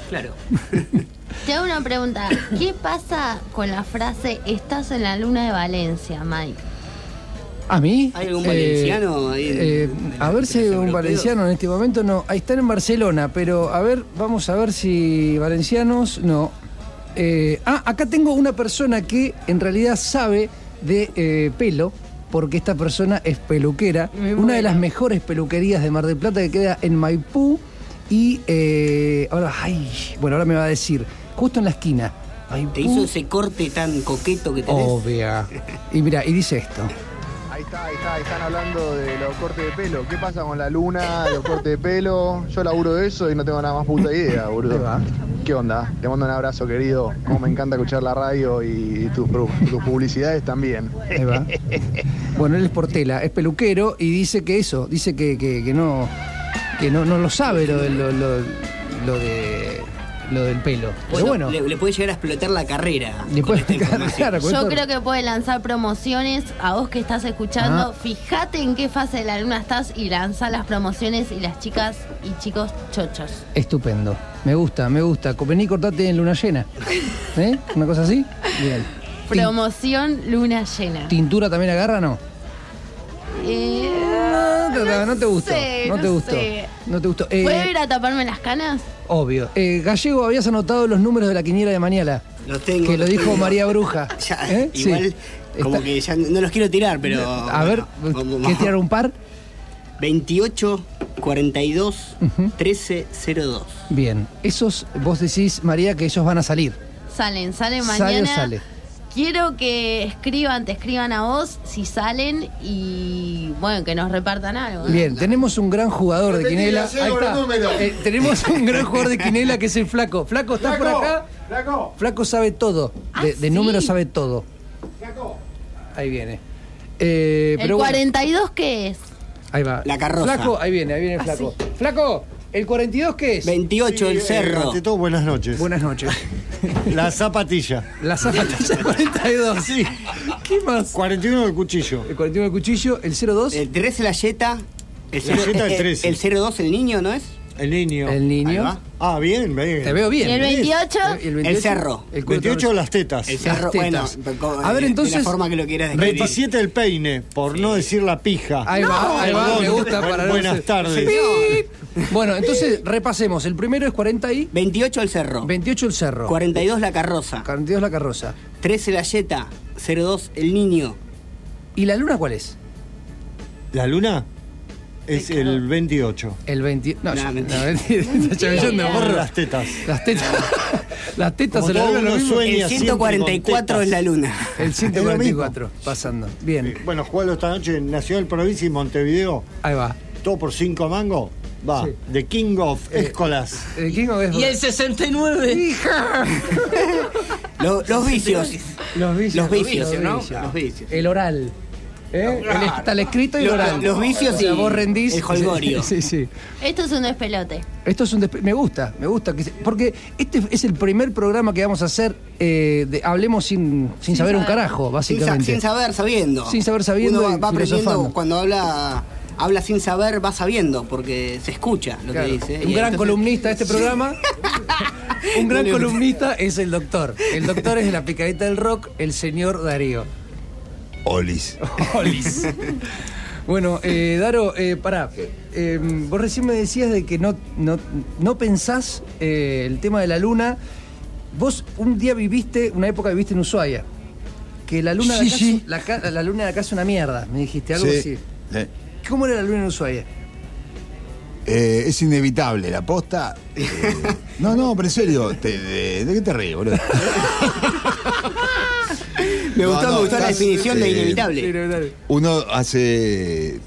Claro. [laughs] Te hago una pregunta. ¿Qué pasa con la frase estás en la luna de Valencia, Mike? ¿A mí? ¿Hay algún Eh, valenciano ahí en- eh, a ver si hay un valenciano en este momento. No, ahí están en Barcelona, pero a ver, vamos a ver si valencianos. No. Eh, ah, acá tengo una persona que en realidad sabe de eh, pelo, porque esta persona es peluquera. Una de las mejores peluquerías de Mar del Plata que queda en Maipú. Y eh, ahora, ay, bueno, ahora me va a decir, justo en la esquina. Maipú, Te hizo ese corte tan coqueto que tenés. Obvia. Y mira, y dice esto. Ahí está, ahí está, ahí están hablando de los cortes de pelo. ¿Qué pasa con la luna, los cortes de pelo? Yo laburo de eso y no tengo nada más puta idea, [laughs] boludo. ¿Qué onda? Te mando un abrazo, querido. Como me encanta escuchar la radio y tus, publicidades también. Ahí va. Bueno, él es Portela, es peluquero y dice que eso, dice que, que- que no que no, no lo sabe lo, de- lo, lo- lo de lo del pelo. Pero bueno, le, le puede llegar a explotar la carrera. le puede [laughs] claro, Yo esto- creo que puede lanzar promociones a vos que estás escuchando. Ah. Fíjate en qué fase de la luna estás y lanza las promociones y las chicas y chicos chochos. Estupendo. Me gusta, me gusta. Vení, cortate en luna llena. ¿Eh? ¿Una cosa así? Bien. Promoción luna llena. ¿Tintura también agarra no? Eh, No, no, no te gustó. sé, no te gustó. sé. No te gustó. Eh, ¿Puedo ir a taparme las canas? obvio. Eh, Gallego, habías anotado los números de la quiniela de mañana. Los tengo. Que lo dijo tengo. María [laughs] Bruja. Ya, ¿Eh? Sí. Igual, como Está- que ya no los quiero tirar, pero. A ver, bueno, vamos- ¿quieres tirar un par? 28 42 Ujú. 13 02. Bien. Esos, vos decís, María, que ellos van a salir. Salen, salen ¿Sale o mañana. sale? Quiero que escriban, te escriban a vos si salen y bueno, que nos repartan algo. ¿no? Bien, tenemos un gran jugador de quinela. Ahí está. Eh, tenemos un gran jugador de quinela que es el Flaco. Flaco, ¿estás por acá? ¡Flaco! Flaco sabe todo. De, Ah, de sí. números sabe todo. Ahí viene. Eh, ¿El pero bueno, 42 qué es? ahí va. La carroza. Flaco, ahí viene, ahí viene el Ah, Flaco. Flaco, ¿el 42 qué es? 28 el Eh, cerro. ante todo, buenas noches. Buenas noches. [laughs] La zapatilla. La zapatilla 42. Sí. ¿Qué más? 41 del cuchillo. El 41 del cuchillo, el 02. El 13 la yeta. El, La cero- yeta, el eh, 13. El 02 el niño, ¿no es? El niño. El niño. Ah, bien, bien. Te veo bien. ¿Y el 28? ¿Y El cerro. El 28 las tetas. El cerro, bueno, tetas. A ver, de- entonces- De la forma que lo quieras describir. 27 el peine, por no decir la pija. Ahí va, ahí va, Perdón. me gusta para Buenas tardes. Bueno, entonces repasemos. El primero es 40 y 28 el cerro. 28 el cerro. 42 la carroza. 42 la carroza. 13 la yeta. 02 el niño. ¿Y la luna cuál es? ¿La luna? Es el 28. El 20. No, Nah, yo- mentira. no, mentira. Está chamillando, Por porro. las tetas. Las tetas. [laughs] Las tetas se la todo ven lo uno mismo. El siempre 144 con es la luna. El Es lo 144, pasando. Bien, Bueno, jugalo esta noche en Nacional Provincia y Montevideo. ahí va. Todo por 5 mangos. Va. Sí. The King of Escolas. El King of Y el 69. ¡Hija! Lo- los vicios. Los vicios. Los vicios, los ¿no? vicios. Los vicios. El oral. ¿Eh? El, está el escrito y Los- oral. los vicios O sea, y vos rendís. el jolgorio. Sí, sí. Esto es un despelote. Esto es un despe- me gusta, me gusta que se- porque este es el primer programa que vamos a hacer eh, de hablemos sin, sin, saber un carajo, Sin, sa- básicamente. sin saber sabiendo. Sin saber sabiendo Uno va, va aprendiendo cuando habla habla sin saber, va sabiendo, porque se escucha lo Claro. que dice. Un Y gran entonces- columnista de este programa. [laughs] Un gran columnista es el doctor. El doctor es de la picadita del rock, el señor Darío. Olis. [laughs] Olis. Bueno, eh, Daro, eh, pará. Eh, vos recién me decías de que no, no, no pensás eh, el tema de la luna. Vos un día viviste, una época viviste en Ushuaia. Que la luna, Sí, de acá, sí. la, luna de acá es una mierda, me dijiste algo Sí. así. ¿Cómo era la luna en Ushuaia? eh, es inevitable, la posta. eh, [laughs] no, no, pero en serio, te- de, ¿de qué te ríes, boludo? [laughs] Me gustó, no, me gustó la definición de inevitable. Uno hace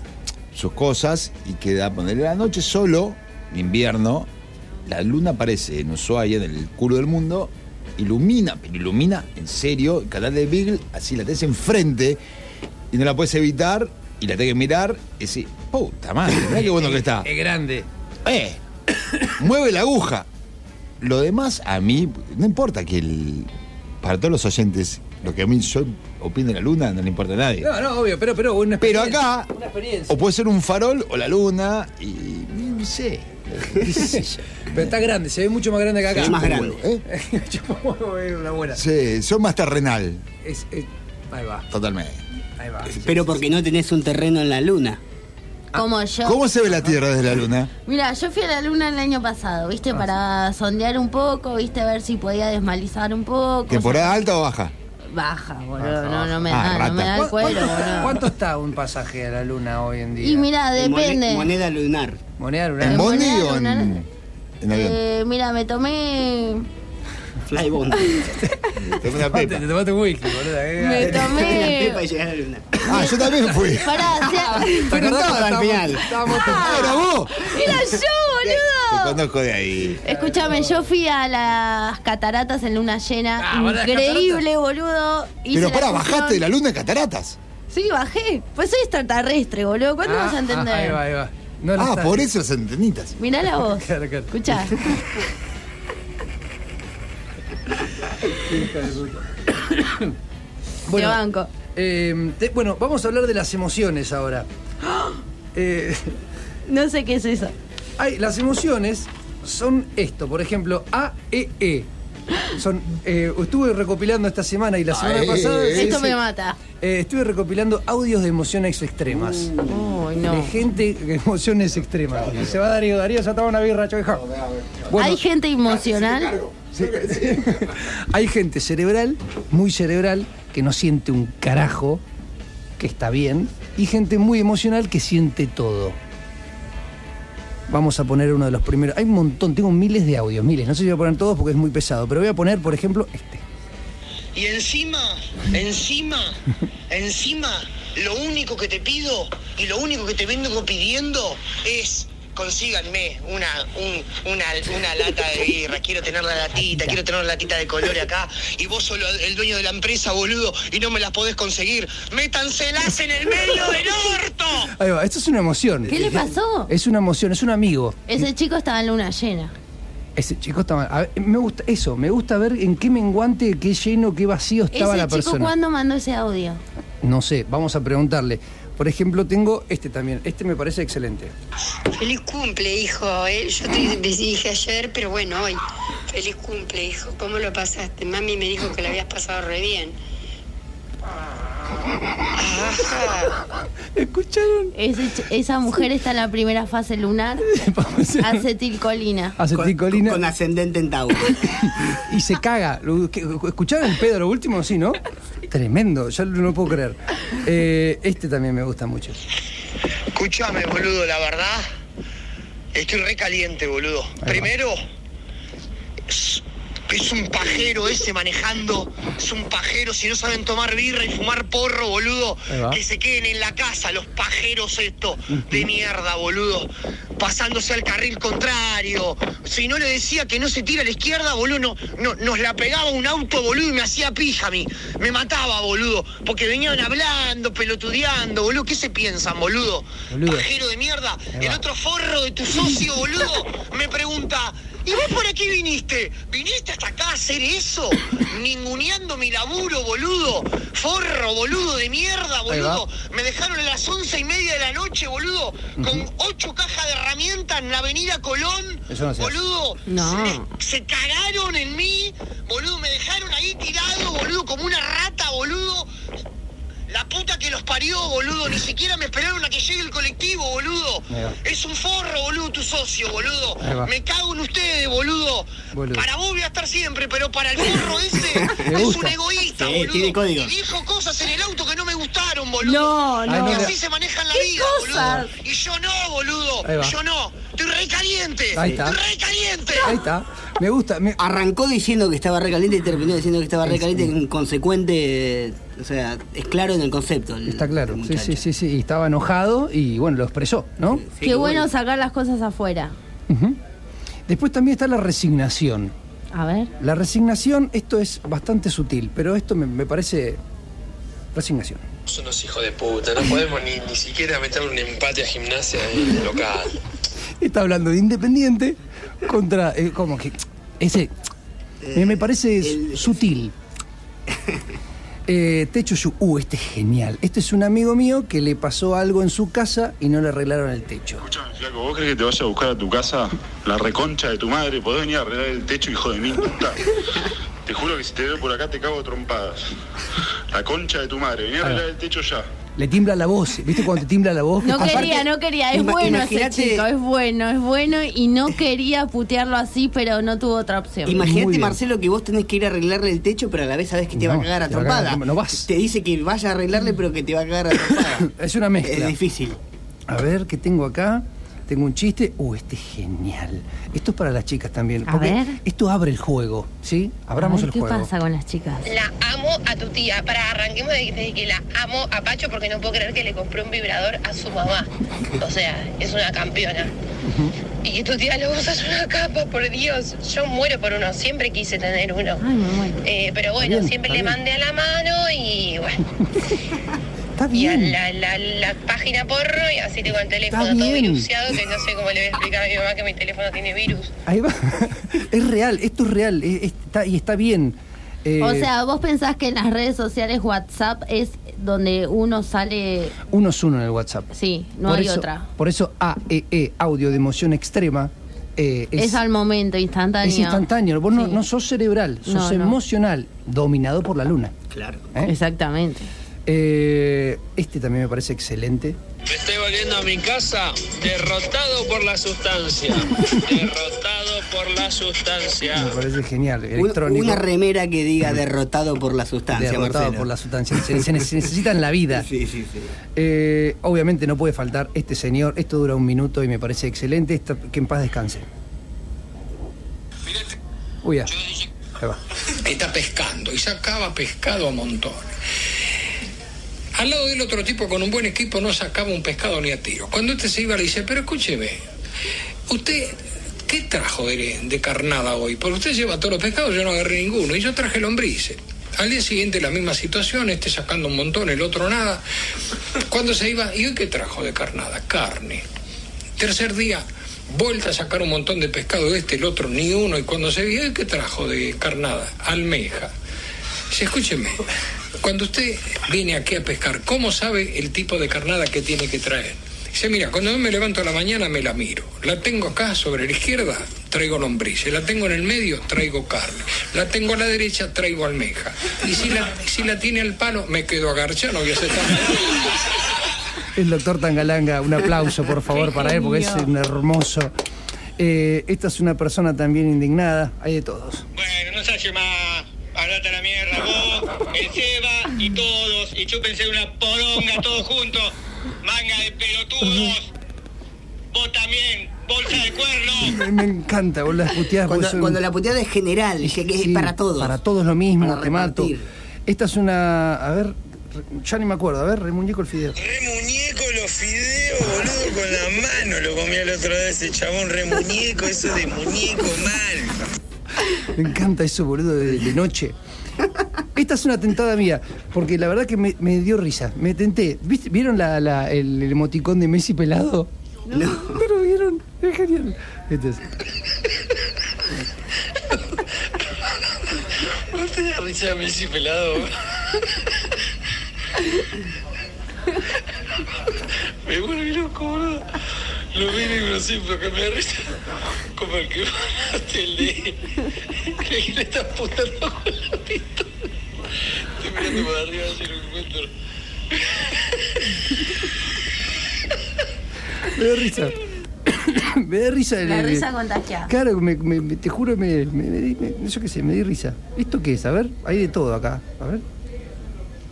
sus cosas y queda ponerle la noche solo, invierno, la luna aparece en Ushuaia, en el culo del mundo, ilumina, pero ilumina en serio, el canal de Beagle, así la tenés enfrente y no la puedes evitar y la tenés que mirar y decir, puta madre, mirá qué bueno que está. Es grande. ¡Eh! Mueve la aguja. Lo demás, a mí, no importa que el. Para todos los oyentes, lo que a mí yo opino de la luna no le importa a nadie. No, no, obvio, pero, pero una Pero acá, Una experiencia. o puede ser un farol o la luna, y. no sé. qué sé yo. [laughs] Pero está grande, se ve mucho más grande que acá. Ve más grande. ¿eh? [laughs] Es una buena. Sí, son más terrenal, Es- es- ahí va, totalmente. ahí va. Pero porque no tenés un terreno en la luna. Como yo. ¿Cómo se ve la Tierra desde la luna? Mira, yo fui a la luna el año pasado, ¿viste? Ah, Para sondear un poco, ¿viste? A ver si podía desmalizar un poco. ¿Temporada alta o baja? Baja, boludo. No, no me Ah, da, no me da el ¿Cu- cuero, ¿Cuánto, boludo. cuánto está un pasaje a la luna hoy en día? Y mira, depende. Moneda lunar. Moneda lunar. ¿En bondi moneda o en, en avión? Eh, mira, me tomé. Flybond. [laughs] Te, pepa. te tomaste un whisky, boludo. eh. Me La tomé. pepa y a la luna. Ah, yo también fui. Pará, [laughs] o sea, Pero no Estaba al final. Estábamos Ah, era vos. era yo, Te conozco de ahí. Escúchame, yo fui a las cataratas en luna llena. Ah, ¿van a las Increíble, boludo. Hice Pero la para, excursión. bajaste de la luna en cataratas. Sí, bajé. Pues soy extraterrestre, boludo. ¿Cuándo Ah, vas a ah, entender? ahí va, ahí va. No lo Ah, por eso las antenitas. Mirá la voz. [laughs] Claro, claro. Escuchá. [laughs] Te banco. eh, te- bueno, vamos a hablar de las emociones ahora. [gasps] Eh, No sé qué es eso. Hay, las emociones son esto, por ejemplo, A, E, E. Son, eh, estuve recopilando esta semana y la semana Ay, pasada. eh, Esto sí, me sí. mata. Eh, estuve recopilando audios de emociones extremas. De no. gente de emociones extremas. Y se va Darío, Darío se ha tomado una birra, choija. Bueno, Hay gente emocional. [laughs] hay gente cerebral, muy cerebral, que no siente un carajo, que está bien, y gente muy emocional que siente todo. Vamos a poner uno de los primeros. Hay un montón, tengo miles de audios, miles. No sé si voy a poner todos porque es muy pesado, pero voy a poner, por ejemplo, este. Y encima, encima, [laughs] encima, lo único que te pido y lo único que te vengo pidiendo es consíganme una, un- una, una lata de birra. Quiero tener la latita, quiero tener la latita de color acá. Y vos solo el dueño de la empresa, boludo, y no me las podés conseguir. ¡Métanselas en el medio del orto! Ahí va, esto es una emoción. ¿Qué le pasó? Es una emoción, es un amigo. Ese chico estaba en luna llena. Ese chico está mal. A ver, me gusta eso, me gusta ver en qué menguante, qué lleno, qué vacío estaba Ese la chico, persona. ¿cuándo mandó ese audio? No sé, vamos a preguntarle. Por ejemplo, tengo este también. Este me parece excelente. Feliz cumple, hijo. eh. Yo te dije ayer, pero bueno, hoy. Feliz cumple, hijo. ¿Cómo lo pasaste? Mami me dijo que lo habías pasado re bien. Ajá. ¿Escucharon? Ese ch- esa mujer está en la primera fase lunar. [laughs] Acetilcolina. Acetilcolina. Con, con ascendente en Tauro. [laughs] Y se caga. Lo- ¿qué- ¿Escucharon el pedo lo último? Sí, ¿no? Tremendo, ya no lo puedo creer. Eh, este también me gusta mucho. Escúchame, boludo, la verdad. Estoy re caliente, boludo. Primero, es, es un pajero ese manejando. Es un pajero. Si no saben tomar birra y fumar porro, boludo, que se queden en la casa, los pajeros estos de mierda, boludo. Pasándose al carril contrario. Si no le decía que no se tira a la izquierda, boludo, no, no- nos la pegaba un auto, boludo, y me hacía pija a mí. Me mataba, boludo. Porque venían hablando, pelotudeando, boludo. ¿Qué se piensan, boludo? Boludo. Pajero de mierda. El otro forro de tu socio, boludo, me pregunta, ¿Y vos por qué viniste? ¿Viniste hasta acá a hacer eso? [coughs] Ninguneando mi laburo, boludo. Forro, boludo, de mierda, boludo. Me dejaron a las once y media de la noche, boludo, con ocho cajas de herramientas en la avenida Colón. Eso no se hace. boludo. No. Se, se cagaron en mí, boludo. Me dejaron ahí tirado, boludo, como una rata, boludo. La puta que los parió, boludo. Ni siquiera me esperaron a que llegue el colectivo, boludo. Es un forro, boludo, tu socio, boludo. Me cago en ustedes, boludo. Boludo. Para vos voy a estar siempre, pero para el forro [laughs] ese es un egoísta, Sí, boludo. Y dijo cosas en el auto que no me gustaron, boludo. No, no. no, Y así se maneja en la ¿Qué vida, cosas? boludo. Y yo no, boludo. Yo no. Estoy re caliente. Ahí está. Estoy re caliente. Ahí está. Me gusta. me- Arrancó diciendo que estaba recaliente y terminó diciendo que estaba Es- recaliente, en consecuente, o sea, es claro en el concepto. el- Está claro. Sí, sí, sí, sí. Y estaba enojado y bueno, lo expresó, ¿no? Sí, Qué bueno sacar las cosas afuera. Después también está la resignación. A ver. La resignación, esto es bastante sutil, pero esto me, me parece resignación. Son unos hijos de puta, no podemos ni, ni siquiera meterle un empate a gimnasia en el local. Está hablando de Independiente contra. eh, ¿Cómo que? Ese. me, me parece el- sutil. [laughs] Eh, Techo Yu. Uh, este es genial. Este es un amigo mío que le pasó algo en su casa y no le arreglaron el techo. Escuchame, flaco, ¿vos crees que te vaya a buscar a tu casa la reconcha de tu madre? ¿Podés venir a arreglar el techo, hijo de puta? Te juro que si te veo por acá te cago trompadas. La concha de tu madre, vení a arreglar el techo ya. Le timbla la voz. ¿Viste cuando te timbla la voz? No Aparte, quería, no quería. Es bueno ese chico, es bueno, es bueno. Y no quería putearlo así, pero no tuvo otra opción. Imagínate. Marcelo, que vos tenés que ir a arreglarle el techo, pero a la vez sabés que te va a No, cagar a te va a cagar a trompada. trompa- no vas. Te dice que vaya a arreglarle, pero que te va a cagar a trompada. [coughs] Es una mezcla. Es difícil. A ver, ¿qué tengo acá? Tengo un chiste. Uh, este es genial. Esto es para las chicas también. A porque ver. Esto abre el juego, ¿sí? Abramos A ver, el ¿Qué juego. pasa con las chicas? La amo a tu tía. Para arranquemos de, de que la amo a Pacho porque no puedo creer que le compré un vibrador a su mamá. O sea, es una campeona. Y que tu tía lo usa es una capa, por Dios. Yo muero por uno. Siempre quise tener uno. Ay, me muero. Eh, pero bueno, bien, siempre le mandé a la mano y bueno. [laughs] Está Y a bien. la, la, la página porno y así tengo el teléfono Está todo bien. viruseado que no sé cómo le voy a explicar a mi mamá que mi teléfono tiene virus. Ahí va. [laughs] es real, esto es real. es- está, y está bien. Eh, O sea, vos pensás que en las redes sociales WhatsApp es donde uno sale. Uno es uno en el WhatsApp. Sí, no Por hay eso- otra. Por eso AEE, audio de emoción extrema, eh, Es, es, al momento, instantáneo. es instantáneo. Vos no, Sí. no sos cerebral, sos No, no. emocional, dominado por la luna. Claro. ¿eh? Exactamente. Eh, este también me parece excelente. Me estoy volviendo a mi casa derrotado por la sustancia. [laughs] Derrotado por la sustancia. Me parece genial. Electrónico. una remera que diga derrotado por la sustancia, derrotado Marcelo. por la sustancia. Se, se necesita en la vida. [laughs] Sí, sí, sí. Eh, obviamente no puede faltar este señor. Esto dura un minuto y me parece excelente. Que en paz descanse. Uy, ya. Ahí va. está pescando y sacaba pescado a montones. Al lado del otro tipo con un buen equipo no sacaba un pescado ni a tiro. Cuando este se iba le dice, pero escúcheme, usted, ¿qué trajo de, de carnada hoy? Porque usted lleva todos los pescados, yo no agarré ninguno y yo traje lombrices. Al día siguiente la misma situación, este sacando un montón, el otro nada. Cuando se iba, ¿y hoy qué trajo de carnada? Carne. Tercer día, vuelta a sacar un montón de pescado este, el otro ni uno. Y cuando se vio, ¿qué trajo de carnada? Almeja. Dice, escúcheme, cuando usted viene aquí a pescar, ¿cómo sabe el tipo de carnada que tiene que traer? Dice, mira, cuando yo me levanto a la mañana me la miro. La tengo acá sobre la izquierda, traigo lombrices. La tengo en el medio, traigo carne. La tengo a la derecha, traigo almeja. Y si la, si la tiene al palo, me quedo agarchado, no voy a hacer El doctor Tangalanga, un aplauso por favor para él porque es un hermoso. Eh, esta es una persona también indignada. Hay de todos. Bueno, no se hace más. A la mierda, vos, el Seba y todos, y chúpense una poronga todos juntos. Manga de pelotudos. Vos también, bolsa de cuerno. Me, me encanta, vos las puteadas. Cuando, son- cuando la puteada es general, dice que es para todos. Para todos lo mismo, Para te mato. Esta es una. A ver, ya ni me acuerdo. A ver, remuñeco el fideo. Re muñeco los fideos, boludo, con la mano lo comía el otro día ese chabón, re muñeco, eso de muñeco mal. Me encanta eso, boludo, de, noche. Esta es una tentada mía, porque la verdad que me, dio risa. Me tenté. ¿Vieron el, el emoticón de Messi pelado? No. ¿No lo vieron? Es genial. Este es. ¿No te da risa Messi pelado? Me vuelve loco, boludo. Lo lo siento que me da risa. [laughs] Como el que mataste el de... que le está apuntando con la pistola. Estoy mirando para arriba si lo encuentro. Me da risa. [coughs] me da risa. La el- risa contagiada. Claro, me, me- me- te juro, me, me, me di- me- yo qué sé, me di risa. ¿Esto qué es? A ver, hay de todo acá. A ver.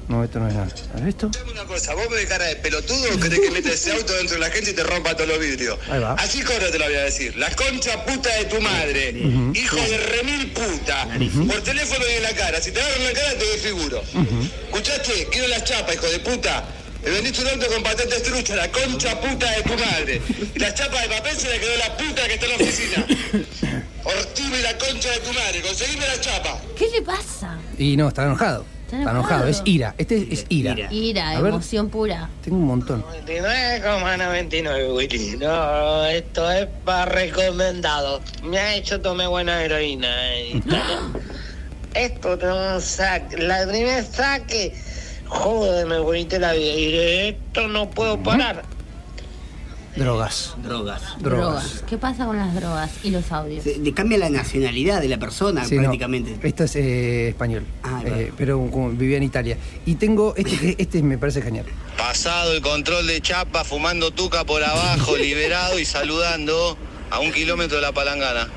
No, esto no es nada. A ver esto. Una cosa, ¿vos me ves cara de pelotudo o querés que meta ese auto dentro de la agencia y te rompa todos los vidrios? Ahí va. Así corre te lo voy a decir. La concha puta de tu madre. Hijo de remil puta. Por teléfono y en la cara. Si te agarro en la cara te desfiguro. ¿Escuchaste? Quiero las chapas, hijo de puta. Me vendiste un auto con patente estrucha, la concha puta de tu madre. Y las chapas de papel se la quedó la puta que está en la oficina. [coughs] Ortime la concha de tu madre. Conseguime la chapa. ¿Qué le pasa? Y no, está enojado. Está enojado, es ira. Este es, es ira. Ira, A ver. emoción pura. Tengo un montón. 99,99 Willy. No, esto es para recomendado. Me ha hecho tomar buena heroína. eh. [laughs] Esto no saque. La primer saque. Joder, me bonité la vida. Y de esto no puedo parar. Drogas. Drogas. Drogas. ¿Qué pasa con las drogas y los audios? Se- le cambia la nacionalidad de la persona Sí, no. prácticamente. Esto es eh, español. Ah, Eh, pero como vivía en Italia. Y tengo este, que- este me parece genial. Pasado el control de chapa, fumando tuca por abajo, [laughs] liberado y saludando a un kilómetro de la palangana.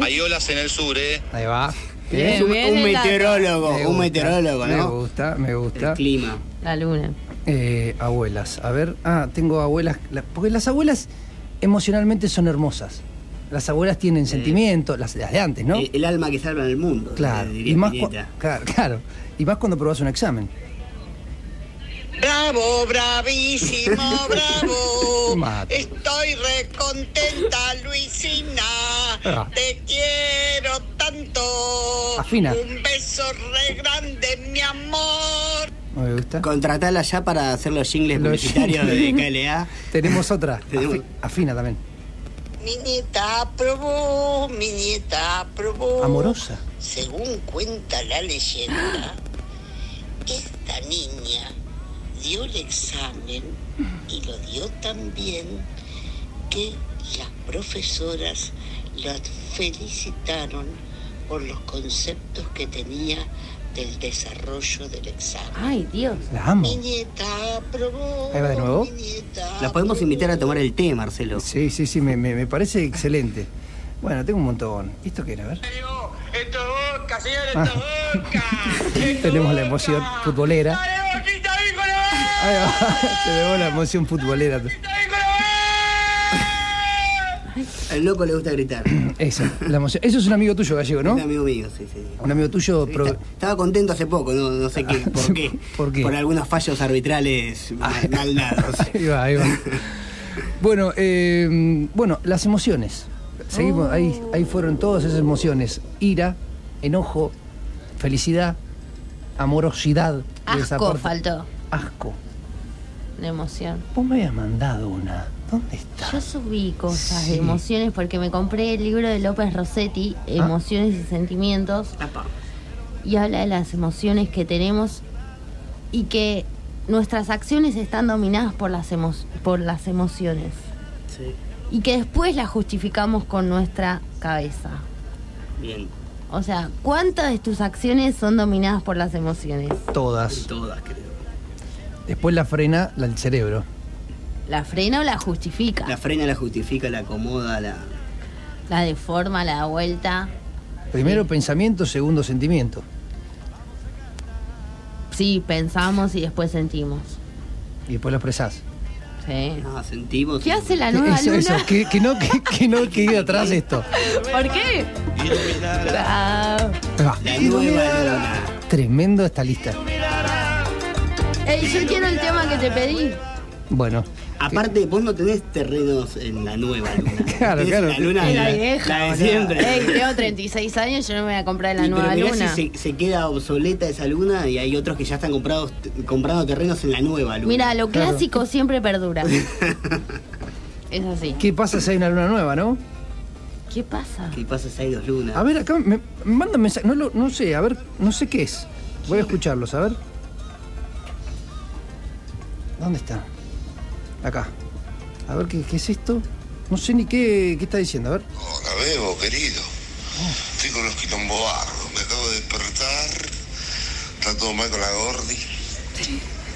Hay olas en el sur, ¿eh? Ahí va. Un, un meteorólogo, Me un meteorólogo, Me ¿no? gusta, me gusta. El clima. La luna. Eh, abuelas. A ver, ah, tengo abuelas. la- porque las abuelas emocionalmente son hermosas. Las abuelas tienen sentimientos, las, las de antes, ¿no? El, el alma que salva en el mundo. claro. diría Y más, claro, claro. Y más cuando probás un examen. Bravo, bravísimo, [laughs] bravo. Mate. Estoy recontenta, Luisina. Ah. Te quiero tanto. Afina. Un beso re grande, mi amor. Me gusta. Contratala ya para hacer los jingles Los publicitarios de. KLA. [laughs] Tenemos otra. [laughs] Afi- afina también. Mi nieta aprobó, mi nieta aprobó. Amorosa. Según cuenta la leyenda, esta niña dio el examen y lo dio tan bien que las profesoras la felicitaron por los conceptos que tenía del desarrollo del examen. Ay, Dios. La amo. Mi nieta aprobó. Ahí va de nuevo. La podemos invitar a tomar el té, Marcelo. Sí, sí, sí, me, me- me parece excelente. Bueno, tengo un montón. ¿Esto qué era? A ver. Esto es boca, señor, Ah. [laughs] Tenemos la emoción futbolera. Ahí va. Tenemos la emoción futbolera. Al loco le gusta gritar. [clears throat] Eso, la emoción. Eso es un amigo tuyo, Gallego, ¿no? Un amigo mío, sí, sí. Un amigo tuyo. pro- Estaba contento hace poco, no, no sé qué, por [laughs] qué. ¿Por qué? algunos fallos arbitrales [laughs] mal, mal dados. Ahí va, ahí va. [laughs] Bueno, eh, bueno, las emociones. Seguimos, ahí, ahí fueron todas esas emociones. Ira, enojo, felicidad, amorosidad. Asco faltó. Asco. De emoción. Vos me habías mandado una. ¿Dónde está? Yo subí cosas Sí. de emociones porque me compré el libro de López Rossetti, Ah. Emociones y Sentimientos. Y habla de las emociones que tenemos y que nuestras acciones están dominadas por las, emo- por las emociones. Sí. Y que después las justificamos con nuestra cabeza. Bien. O sea, ¿cuántas de tus acciones son dominadas por las emociones? Todas. Todas, creo. Después la frena la, el cerebro. ¿La frena o la justifica? La frena la justifica, la acomoda, la. La deforma, la da vuelta. Primero pensamiento, segundo sentimiento. Sí, pensamos y después sentimos. Y después lo expresás. Sí. Ah, sentimos. ¿Qué hace la nueva Eso, luna? eso, que, que no, que, que no quede atrás esto. ¿Por qué? Va. La nueva luna. Tremendo esta lista. Ey, yo quiero el tema que te pedí. Bueno, Aparte, vos no tenés terrenos en la nueva luna. [laughs] Claro, Tenés claro. La luna En la la, vieja. la de siempre. Ey, tengo 36 años, yo no me voy a comprar la Y, nueva pero mirá luna. si se, se queda obsoleta esa luna y hay otros que ya están comprados, comprando terrenos en la nueva luna. Mira, lo Claro. clásico siempre perdura. [laughs] es así. ¿qué pasa si hay una luna nueva, no? ¿Qué pasa? ¿Qué pasa si hay dos lunas? A ver, acá me, me mandan mensaje. No, lo- no sé, a ver, no sé qué es. Voy a escucharlos, a ver. ¿Dónde está? Acá. A ver, ¿qué, qué es esto? No sé ni qué, qué está diciendo, a ver. Hola, Bebo, querido. Estoy con los quilombos bárbaros. Me acabo de despertar. Está todo mal con la Gordi.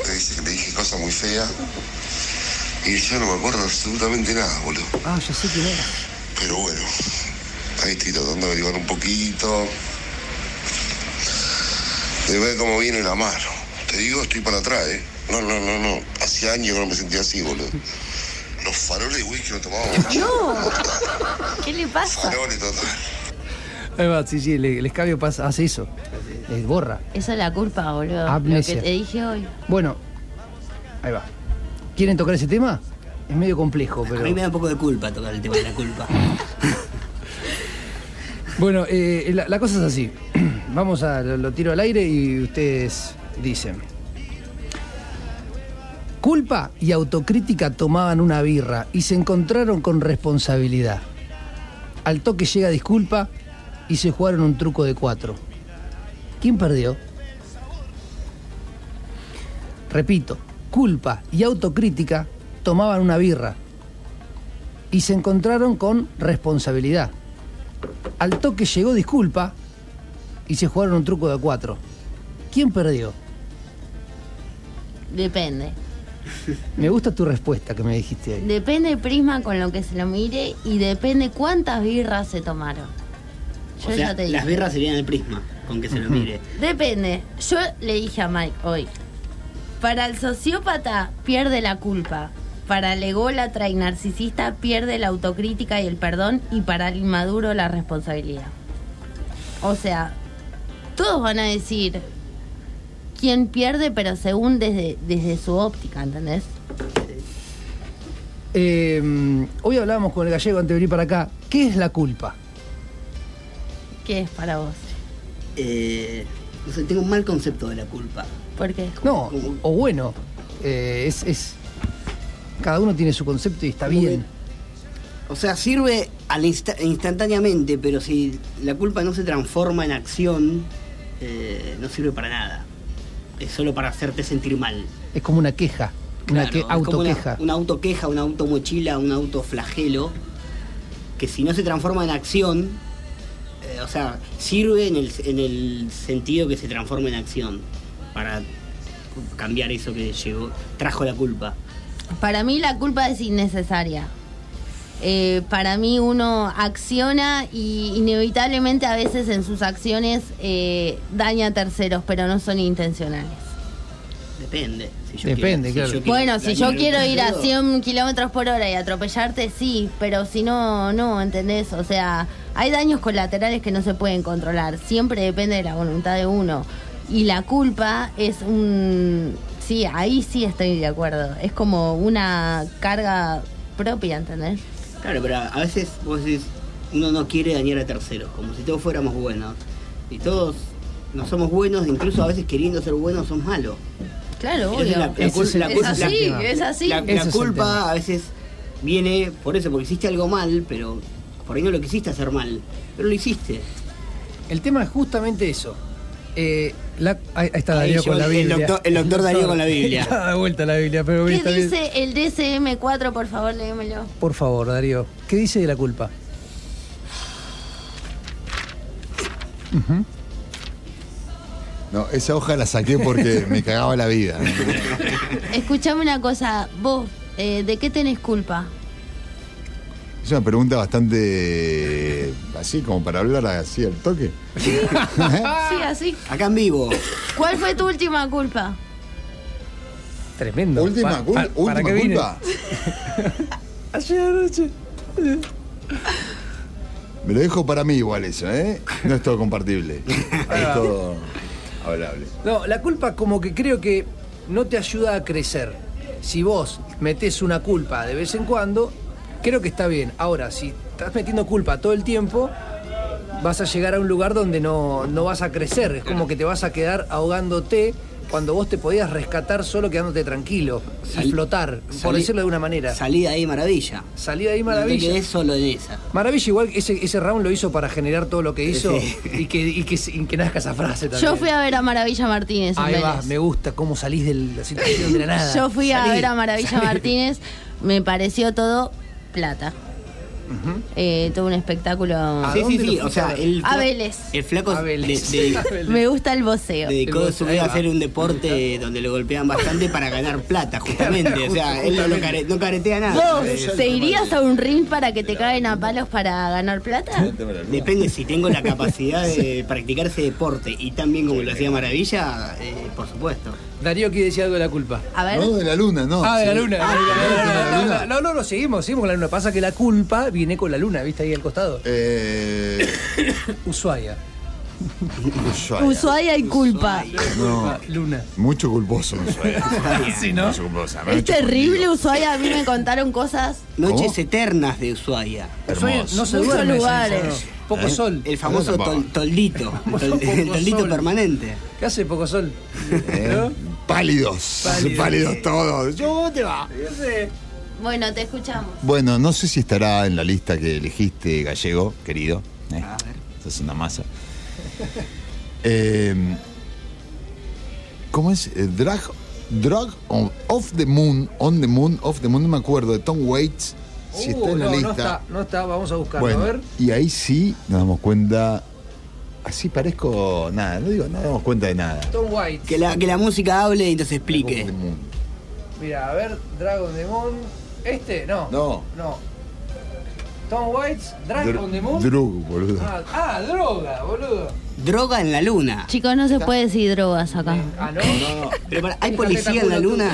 Me dice que le dije cosas muy feas. Y yo no me acuerdo absolutamente nada, boludo. Ah, ya sé quién era. Pero bueno, ahí estoy tratando de averiguar un poquito. De ver cómo viene la mano. Te digo, estoy para atrás, ¿eh? No, no, no, no. Hace años que no me sentía así, boludo. Los faroles de whisky no tomábamos. No. ¿Qué le pasa? Faroles total. Ahí va, sí, sí, el, el escabio pasa, hace eso. Eh, borra. Esa es la culpa, boludo. Amnesia. Lo que te dije hoy. Bueno, ahí va. ¿Quieren tocar ese tema? Es medio complejo, pero. A mí me da un poco de culpa tocar el tema de la culpa. [laughs] Bueno, eh, la, la cosa es así. [clears throat] Vamos a lo, lo tiro al aire y ustedes dicen. Culpa y autocrítica tomaban una birra y se encontraron con responsabilidad. Al toque llega disculpa y se jugaron un truco de cuatro. ¿Quién perdió? Repito, culpa y autocrítica tomaban una birra y se encontraron con responsabilidad. Al toque llegó disculpa y se jugaron un truco de cuatro. ¿Quién perdió? Depende. Me gusta tu respuesta que me dijiste ahí. Depende el prisma con lo que se lo mire y depende cuántas birras se tomaron. Yo O sea, ya te dije. las birras serían el prisma, con que se lo mire. Depende. Yo le dije a Mike hoy. Para el sociópata pierde la culpa. Para el ególatra y narcisista pierde la autocrítica y el perdón. Y para el inmaduro la responsabilidad. O sea, todos van a decir quién pierde, pero según desde, desde su óptica, ¿entendés? Eh, hoy hablábamos con el gallego antes de venir para acá. ¿Qué es la culpa? ¿Qué es para vos? Eh, no sé, tengo un mal concepto de la culpa. ¿Por qué? No, o bueno, eh, es, es- Cada uno tiene su concepto y está bien. O sea, sirve al insta- instantáneamente, pero si la culpa no se transforma en acción, eh, no sirve para nada. Es solo para hacerte sentir mal. Es como una queja, una Claro, que, como una- autoqueja. Una, autoqueja, una automochila, un autoflagelo, que si no se transforma en acción, eh, o sea, sirve en el, en el sentido que se transforma en acción, para cambiar eso que llegó, trajo la culpa. Para mí la culpa es innecesaria. Eh, para mí uno acciona y inevitablemente a veces en sus acciones eh, daña a terceros, pero no son intencionales. Depende. Si yo Depende, quiero- claro. yo quiero Bueno, si yo quiero ir a tercero, 100 kilómetros por hora y atropellarte, sí, pero si no, no, ¿entendés? O sea, hay daños colaterales que no se pueden controlar. Siempre depende de la voluntad de uno. Y la culpa es un... Sí, ahí sí estoy de acuerdo. Es como una carga propia, ¿entendés? Claro, pero a veces vos decís, uno no quiere dañar a terceros, como si todos fuéramos buenos. Y todos no somos buenos, incluso a veces queriendo ser buenos son malos. Claro, obvio. la- la es, cul- la así, es así. La, la culpa a veces viene por eso, porque hiciste algo mal, pero por ahí no lo quisiste hacer mal, pero lo hiciste. El tema es justamente eso. Eh, la- ahí, está Ahí Darío yo, con la el Biblia. doctor- el doctor Darío con la [laughs] Biblia. Está de vuelta la Biblia, pero ¿Qué está bien. dice el DSM4? Por favor, léemelo. Por favor, Darío, ¿qué dice de la culpa? No, esa hoja la saqué porque me cagaba la vida. [laughs] Escuchame una cosa, vos, eh, ¿de qué tenés culpa? Es una pregunta bastante así como para hablar así al toque. [laughs] Sí, así. Acá en vivo. ¿Cuál fue tu última culpa? Tremendo. Última, Pa- cul- pa- última ¿para culpa. [laughs] Ayer anoche. Me lo dejo para mí igual eso, ¿eh? No es todo compartible. [laughs] Es todo hablable. No, la culpa como que creo que no te ayuda a crecer. Si vos metés una culpa de vez en cuando, creo que está bien. Ahora, si estás metiendo culpa todo el tiempo, vas a llegar a un lugar donde no, no vas a crecer. Es como que te vas a quedar ahogándote cuando vos te podías rescatar solo quedándote tranquilo y Salí- flotar, por decirlo de una manera. Salí de ahí maravilla. Salí de ahí No te maravilla. quedé solo en esa. Maravilla, igual ese, ese round lo hizo para generar todo lo que hizo Sí. y, que, y, que, y que nazca esa frase también. Yo fui a ver a Maravilla Martínez. en Ahí va, me gusta cómo salís de la situación de la [laughs] nada. Yo fui a ver a Maravilla salí. Martínez, me pareció todo plata. Eh, todo un espectáculo. Sí, sí, sí. O sea, el, A Vélez. el flaco A Vélez. de- A Vélez. Me gusta el voceo. dedicó su vida a hacer un deporte donde le golpean bastante para ganar plata, [laughs] justamente. O sea, él no, lo care- no caretea nada. ¿Vos te irías a un ring para que te caigan a palos para ganar plata? [laughs] Depende si tengo la [laughs] capacidad de practicar ese deporte y tan bien como lo hacía Maravilla, eh, por supuesto. Darío quiere decir algo de la culpa. A ver. No, de la luna, no. Ah, de la luna. No, no, no, seguimos, seguimos con la luna. Pasa que la culpa viene con la luna, ¿viste ahí al costado? Eh, [coughs] Ushuaia. Ushuaia. Ushuaia y culpa. No, Luna. mucho culposo. Ushuaia. [laughs] Sí, ¿no? Mucho culposo. Es terrible Ushuaia, a mí me contaron cosas. Noches eternas de Ushuaia. Ushuaia no se Muchos lugares. Poco ¿Eh? sol. El famoso tol- toldito. [laughs] el toldito sol. permanente. ¿Qué hace poco sol? Eh, ¿No? Pálidos. Pálidos. Pálidos todos. ¿Cómo te va? Yo sé. Bueno, te escuchamos. Bueno, no sé si estará en la lista que elegiste, Gallego, querido. ¿eh? Sos una masa. Eh, ¿Cómo es? Eh, Drag, Drag on, Off the Moon, On the Moon, Off the Moon, no me acuerdo, de Tom Waits. Si Uh, está en la no, lista. No está, no está, vamos a buscarlo. bueno, A ver. y ahí sí nos damos cuenta. Así parezco nada, no digo, no damos cuenta de nada. Tom White. Que la, que la música hable y nos explique. Mira, a ver, Dragon the Moon. ¿Este? No. No. No. Tom White's Dragon Dr- the Moon. Drug, boludo. Ah, ah, droga, boludo. Droga en la luna. Chicos, no se puede decir drogas acá. Ah, ¿no? [laughs] Pero para- ¿hay policía en la luna?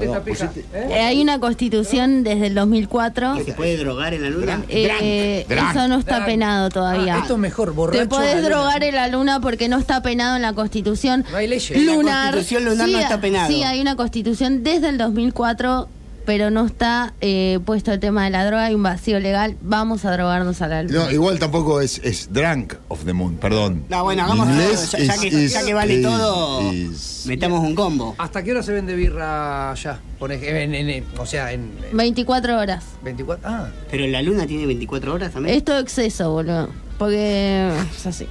Pija. pusiste- ¿Eh? Eh, hay una constitución desde el 2004. ¿Que se puede drogar en la luna? Eh, eso no está penado todavía. Ah, esto es mejor, borracho. Te podés drogar en la luna porque no está penado en la constitución No hay leyes. En la lunar. Constitución lunar no está penado. Sí, hay una constitución desde el 2004, pero no está eh, puesto el tema de la droga. Hay un vacío legal. Vamos a drogarnos a la luna. No, igual tampoco es, es Drunk of the Moon, perdón. No, bueno, hagamos ya, ya es- que, es- ya que vale es- todo, es- metamos un combo. ¿Hasta qué hora se vende birra allá? En- en- en- o sea, en, en 24 horas. 24. Ah, Pero la luna tiene 24 horas también. Es todo exceso, boludo. Porque es así.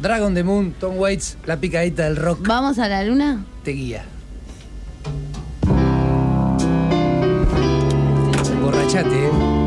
Dragon the Moon, Tom Waits, la picadita del rock ¿Vamos a la luna? te guía. Chatting.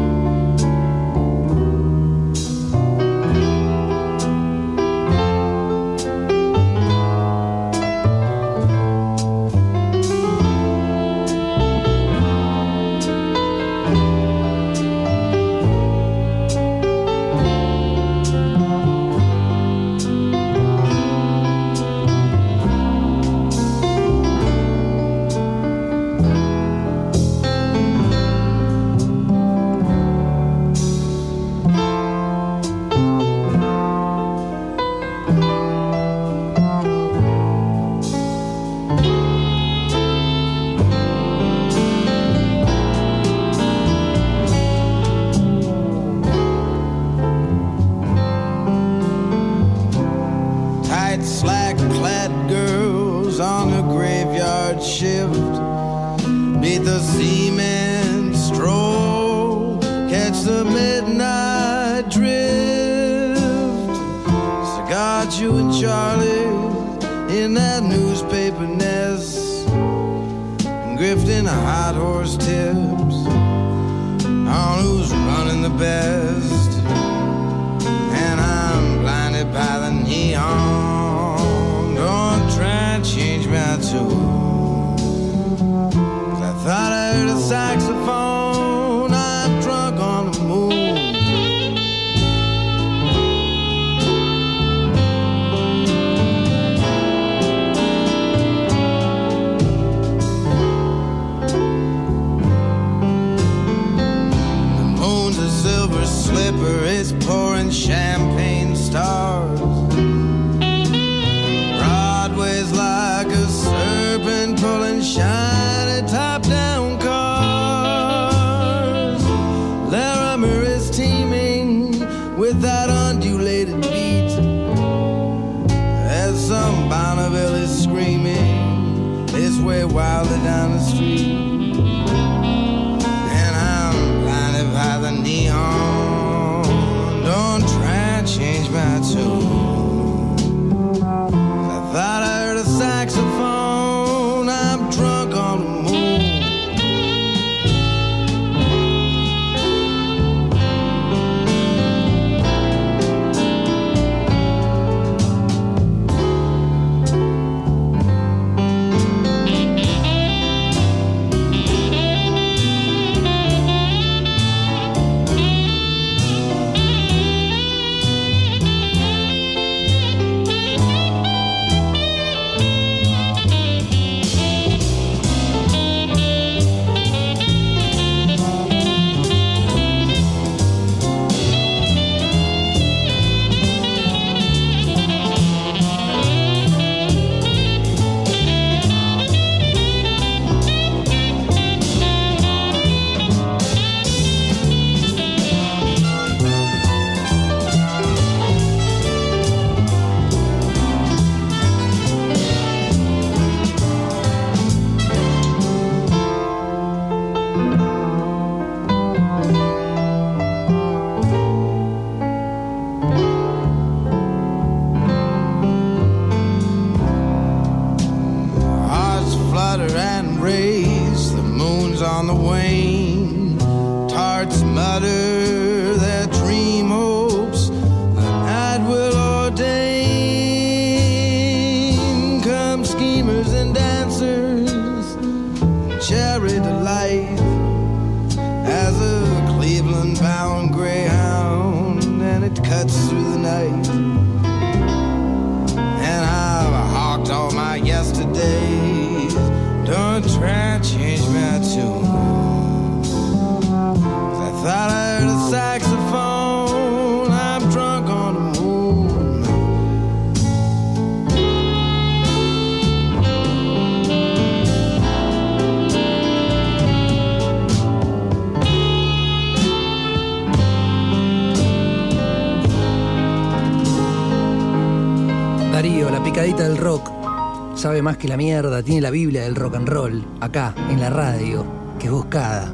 Más que la mierda, tiene la Biblia del rock and roll, acá, en la radio, que es buscada.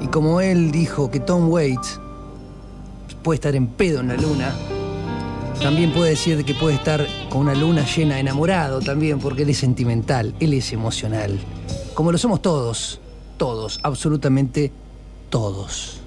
Y como él dijo que Tom Waits puede estar en pedo en la luna, también puede decir que puede estar con una luna llena enamorado también, porque él es sentimental, él es emocional. Como lo somos todos, todos, absolutamente todos.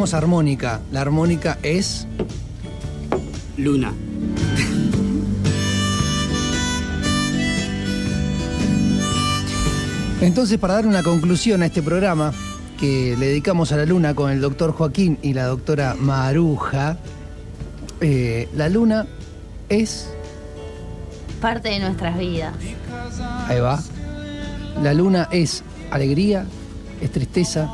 Armónica, la armónica es. Luna. Entonces, para dar una conclusión a este programa que le dedicamos a la luna con el doctor Joaquín y la doctora Maruja, eh, la luna es. Parte de nuestras vidas. Ahí va. La luna es alegría, es tristeza.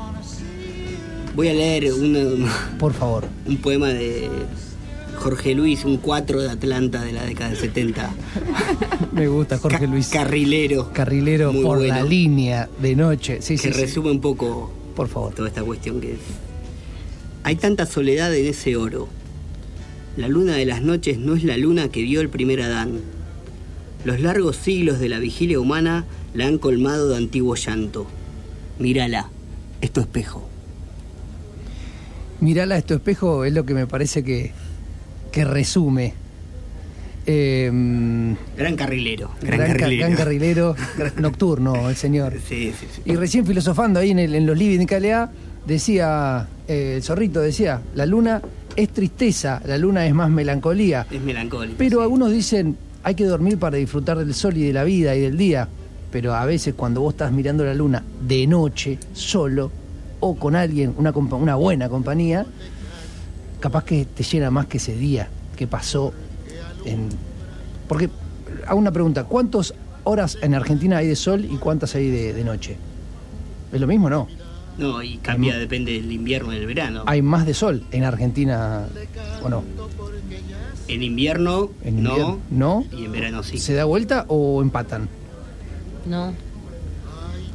Voy a leer un, Por favor. un poema de Jorge Luis, un 4 de Atlanta de la década del 70. Me gusta Jorge Luis. Carrilero. Carrilero Muy por bueno. la línea de noche. Sí, que sí, sí. resume un poco Por favor. toda esta cuestión que es. Hay tanta soledad en ese oro. La luna de las noches no es la luna que vio el primer Adán. Los largos siglos de la vigilia humana la han colmado de antiguo llanto. Mírala, es tu espejo. Mirala, esto espejo es lo que me parece que, que resume. Eh, Gran carrilero. Gran, gran, ca- carrilero. gran carrilero, [laughs] nocturno, el señor. Sí, sí, sí. Y recién filosofando ahí en, el- en los living de KLA, decía, eh, el zorrito decía, la luna es tristeza, la luna es más melancolía. Es melancólico. Pero algunos dicen, hay que dormir para disfrutar del sol y de la vida y del día. Pero a veces cuando vos estás mirando la luna de noche, solo, o con alguien, una, una buena compañía, capaz que te llena más que ese día que pasó en... Porque, hago una pregunta, ¿cuántas horas en Argentina hay de sol y cuántas hay de, de noche? ¿Es lo mismo o no? No, y cambia, depende del invierno y del verano. ¿Hay más de sol en Argentina o no? En invierno, En no. invierno, ¿no? Y en verano sí. ¿Se da vuelta o empatan? No.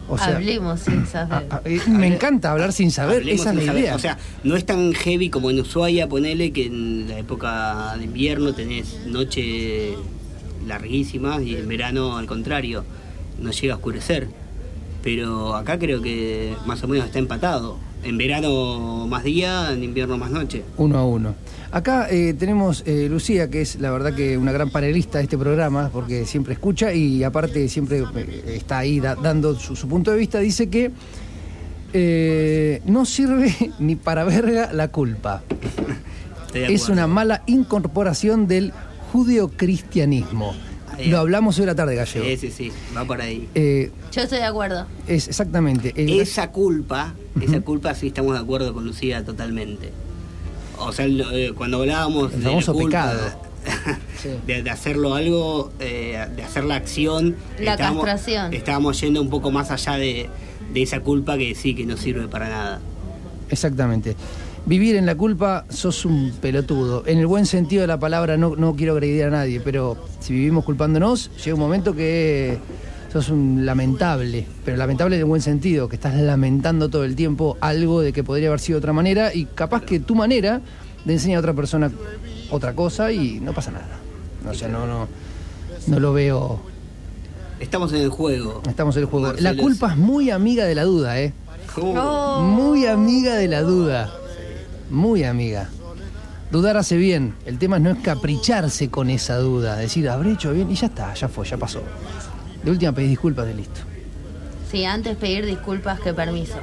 O sea, Hablemos sin saber. Eh, me encanta hablar sin saber, Hablemos esa es sin la saber. idea. O sea, no es tan heavy como en Ushuaia, ponele que en la época de invierno tenés noche larguísimas y en verano al contrario, no llega a oscurecer. Pero acá creo que más o menos está empatado. En verano más día, en invierno más noche. Uno a uno. Acá eh, tenemos eh, Lucía, que es la verdad que una gran panelista de este programa, porque siempre escucha y aparte siempre eh, está ahí da- dando su, su punto de vista. Dice que eh, no sirve [laughs] ni para verga la culpa. Es una mala incorporación del judeocristianismo. Ahí Lo hablamos hoy a la tarde, Gallego. Sí, sí, sí, va por ahí. Eh, Yo estoy de acuerdo. es exactamente. el- Esa culpa, esa culpa sí estamos de acuerdo con Lucía totalmente. O sea, eh, cuando hablábamos El de la famoso culpa, pecado. [laughs] de, de hacerlo algo, eh, de hacer la acción, La estábamos, castración. estábamos yendo un poco más allá de, de esa culpa que sí, que no sirve para nada. Exactamente. Vivir en la culpa, sos un pelotudo. En el buen sentido de la palabra, no, no quiero agredir a nadie, pero si vivimos culpándonos, llega un momento que sos un lamentable, pero lamentable en el buen sentido, que estás lamentando todo el tiempo algo de que podría haber sido de otra manera y capaz que tu manera le enseña a otra persona otra cosa y no pasa nada. O sea, no, no, no lo veo. Estamos en el juego. Estamos en el juego. Marcelo, La culpa es muy amiga de la duda, ¿eh? Oh. Muy amiga de la duda. Muy amiga. Dudar hace bien. El tema no es capricharse con esa duda. Decir, habré hecho bien y ya está, ya fue, ya pasó. De última pedís disculpas y listo. Sí, antes pedir disculpas que permiso.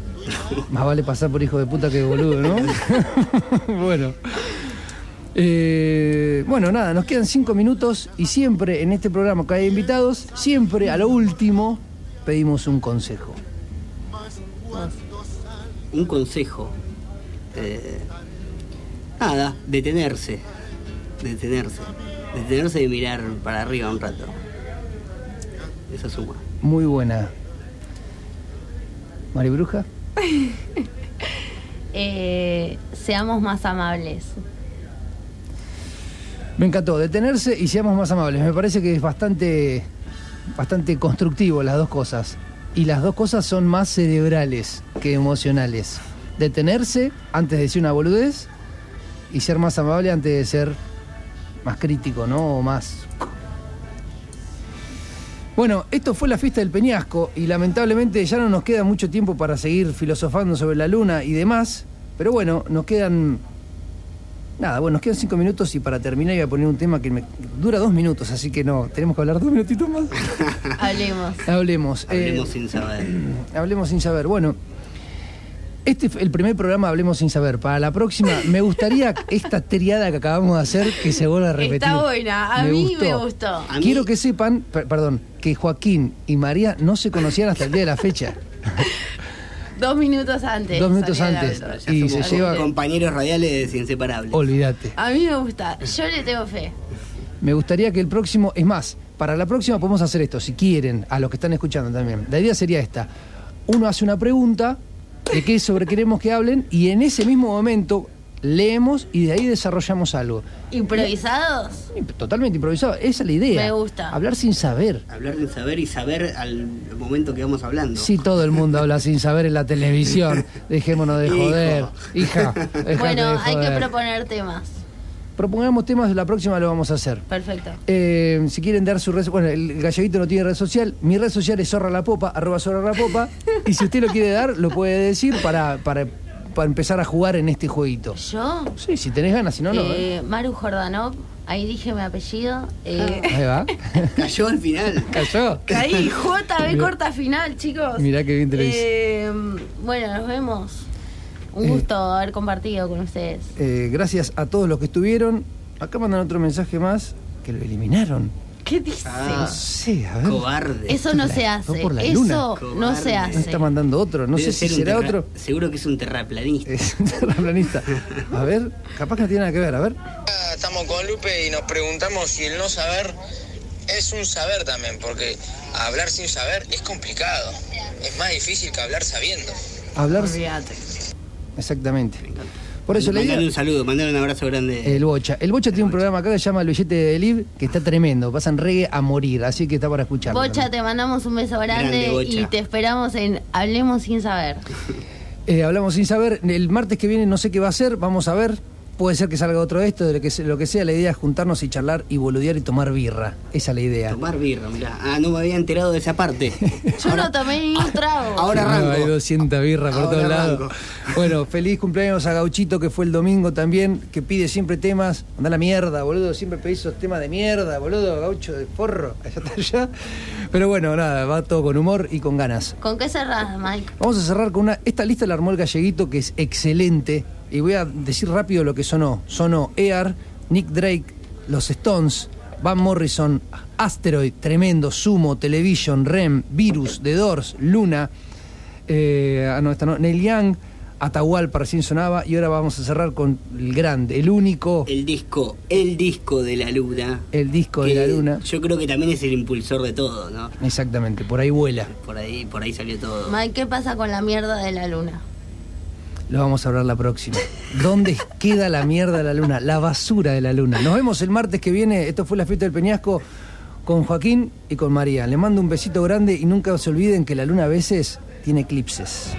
[laughs] Más vale pasar por hijo de puta que boludo, ¿no? [laughs] bueno. Eh, bueno, nada, nos quedan cinco minutos y siempre en este programa que hay invitados, siempre a lo último pedimos un consejo. Un consejo. Eh, nada, detenerse. Detenerse. Detenerse y mirar para arriba un rato. Eso suma. Muy buena. Mari Bruja. [laughs] Eh, seamos más amables. Me encantó, detenerse y seamos más amables. Me parece que es bastante, bastante constructivo las dos cosas. Y las dos cosas son más cerebrales que emocionales. Detenerse antes de decir una boludez y ser más amable antes de ser más crítico, ¿no? O más... Bueno, esto fue la fiesta del Peñasco y lamentablemente ya no nos queda mucho tiempo para seguir filosofando sobre la luna y demás. Pero bueno, nos quedan Nada, bueno, nos quedan cinco minutos y para terminar voy a poner un tema que me dura dos minutos, así que no, tenemos que hablar dos minutitos más. [laughs] Hablemos. Hablemos. eh, Hablemos sin saber. [clears throat] hablemos sin saber. Bueno, Este fue el primer programa Hablemos sin saber. Para la próxima, me gustaría [laughs] esta triada que acabamos de hacer que se vuelva a repetir. Está buena, a mí me gustó. Quiero que sepan, per- perdón, que Joaquín y María no se conocían hasta el día de la fecha. [laughs] Dos minutos antes. Dos minutos antes. Y se lleva. Compañeros radiales inseparables. Olvídate. A mí me gusta, yo le tengo fe. Me gustaría que el próximo, es más, para la próxima podemos hacer esto, si quieren, a los que están escuchando también. La idea sería esta. Uno hace una pregunta de qué sobre queremos que hablen y en ese mismo momento leemos y de ahí desarrollamos algo. ¿Improvisados? Totalmente improvisado. Esa es la idea. Me gusta. Hablar sin saber. Hablar sin saber y saber al momento que vamos hablando. Sí, todo el mundo habla sin saber en la televisión. [laughs] Dejémonos de Hijo. joder. Hija, Bueno, de hay que proponer temas. Propongamos temas, la próxima lo vamos a hacer. Perfecto. Eh, si quieren dar su red bueno, el galleguito no tiene red social, mi red social es zorra la popa, arroba zorra la popa, y si usted lo quiere dar, lo puede decir para, para, para empezar a jugar en este jueguito. ¿Yo? Sí, si tenés ganas, si no, no. ¿eh? Eh, Maru Jordanov, ahí dije mi apellido. Eh, Ahí va. [laughs] Cayó al final. Cayó. Ahí, JB corta final, chicos. Mirá qué bien te lo hice. Eh, bueno, nos vemos. Un Eh. gusto haber compartido con ustedes. Eh, gracias a todos los que estuvieron. Acá mandan otro mensaje más que lo eliminaron. ¿Qué dice? no sé, a ver. Cobarde. Eso no La- se hace. por la Eso luna. no se hace. está mandando otro. No Debe sé si será otro. Seguro que es un terraplanista. Es un terraplanista. A ver, capaz que no tiene nada que ver. A ver. Estamos con Lupe y nos preguntamos si el no saber es un saber también, porque hablar sin saber es complicado. Es más difícil que hablar sabiendo. Hablar. Olvídate. Exactamente. Por eso le Mandale un saludo, mandale un abrazo grande. El Bocha. El Bocha tiene un programa acá que se llama El Billete de Liv, que está tremendo. Pasan reggae a morir, así que está para escucharlo. Bocha, te mandamos un beso grande, y te esperamos en Hablemos sin saber. [laughs] Eh, hablamos sin saber. El martes que viene no sé qué va a ser, vamos a ver. Puede ser que salga otro de esto, de lo que, lo que sea. La idea es juntarnos y charlar y boludear y tomar birra. Esa es la idea. Tomar birra, mirá. Ah, no me había enterado de esa parte. [laughs] Yo no tomé ni un trago. Ahora No, arranco. hay 200 birras por todos lados. Bueno, feliz cumpleaños a Gauchito, que fue el domingo también, que pide siempre temas. Anda la mierda, boludo. Siempre pedís esos temas de mierda, boludo. Gaucho de forro. [laughs] Allá está allá. Pero bueno, nada, va todo con humor y con ganas. ¿Con qué cerrás, Mike? Vamos a cerrar con una. Esta lista la armó el galleguito, que es excelente. Y voy a decir rápido lo que sonó. Sonó Ear, Nick Drake, Los Stones, Van Morrison, Asteroid, Tremendo, Sumo, Television, Rem, Virus, The Doors, Luna. eh, ah, no, esta no, Neil Young, Atahualpa recién sonaba. Y ahora vamos a cerrar con el grande, el único, El disco, el disco de la luna. el disco de la luna. Yo creo que también es el impulsor de todo, ¿no? Exactamente, por ahí vuela. Por ahí, por ahí salió todo. Mike, ¿qué pasa con la mierda de la luna? Lo vamos a hablar la próxima. ¿Dónde [laughs] queda la mierda de la luna? La basura de la luna. Nos vemos el martes que viene. Esto fue la fiesta del Peñasco con Joaquín y con María. Le mando un besito grande y nunca se olviden que la luna a veces tiene eclipses.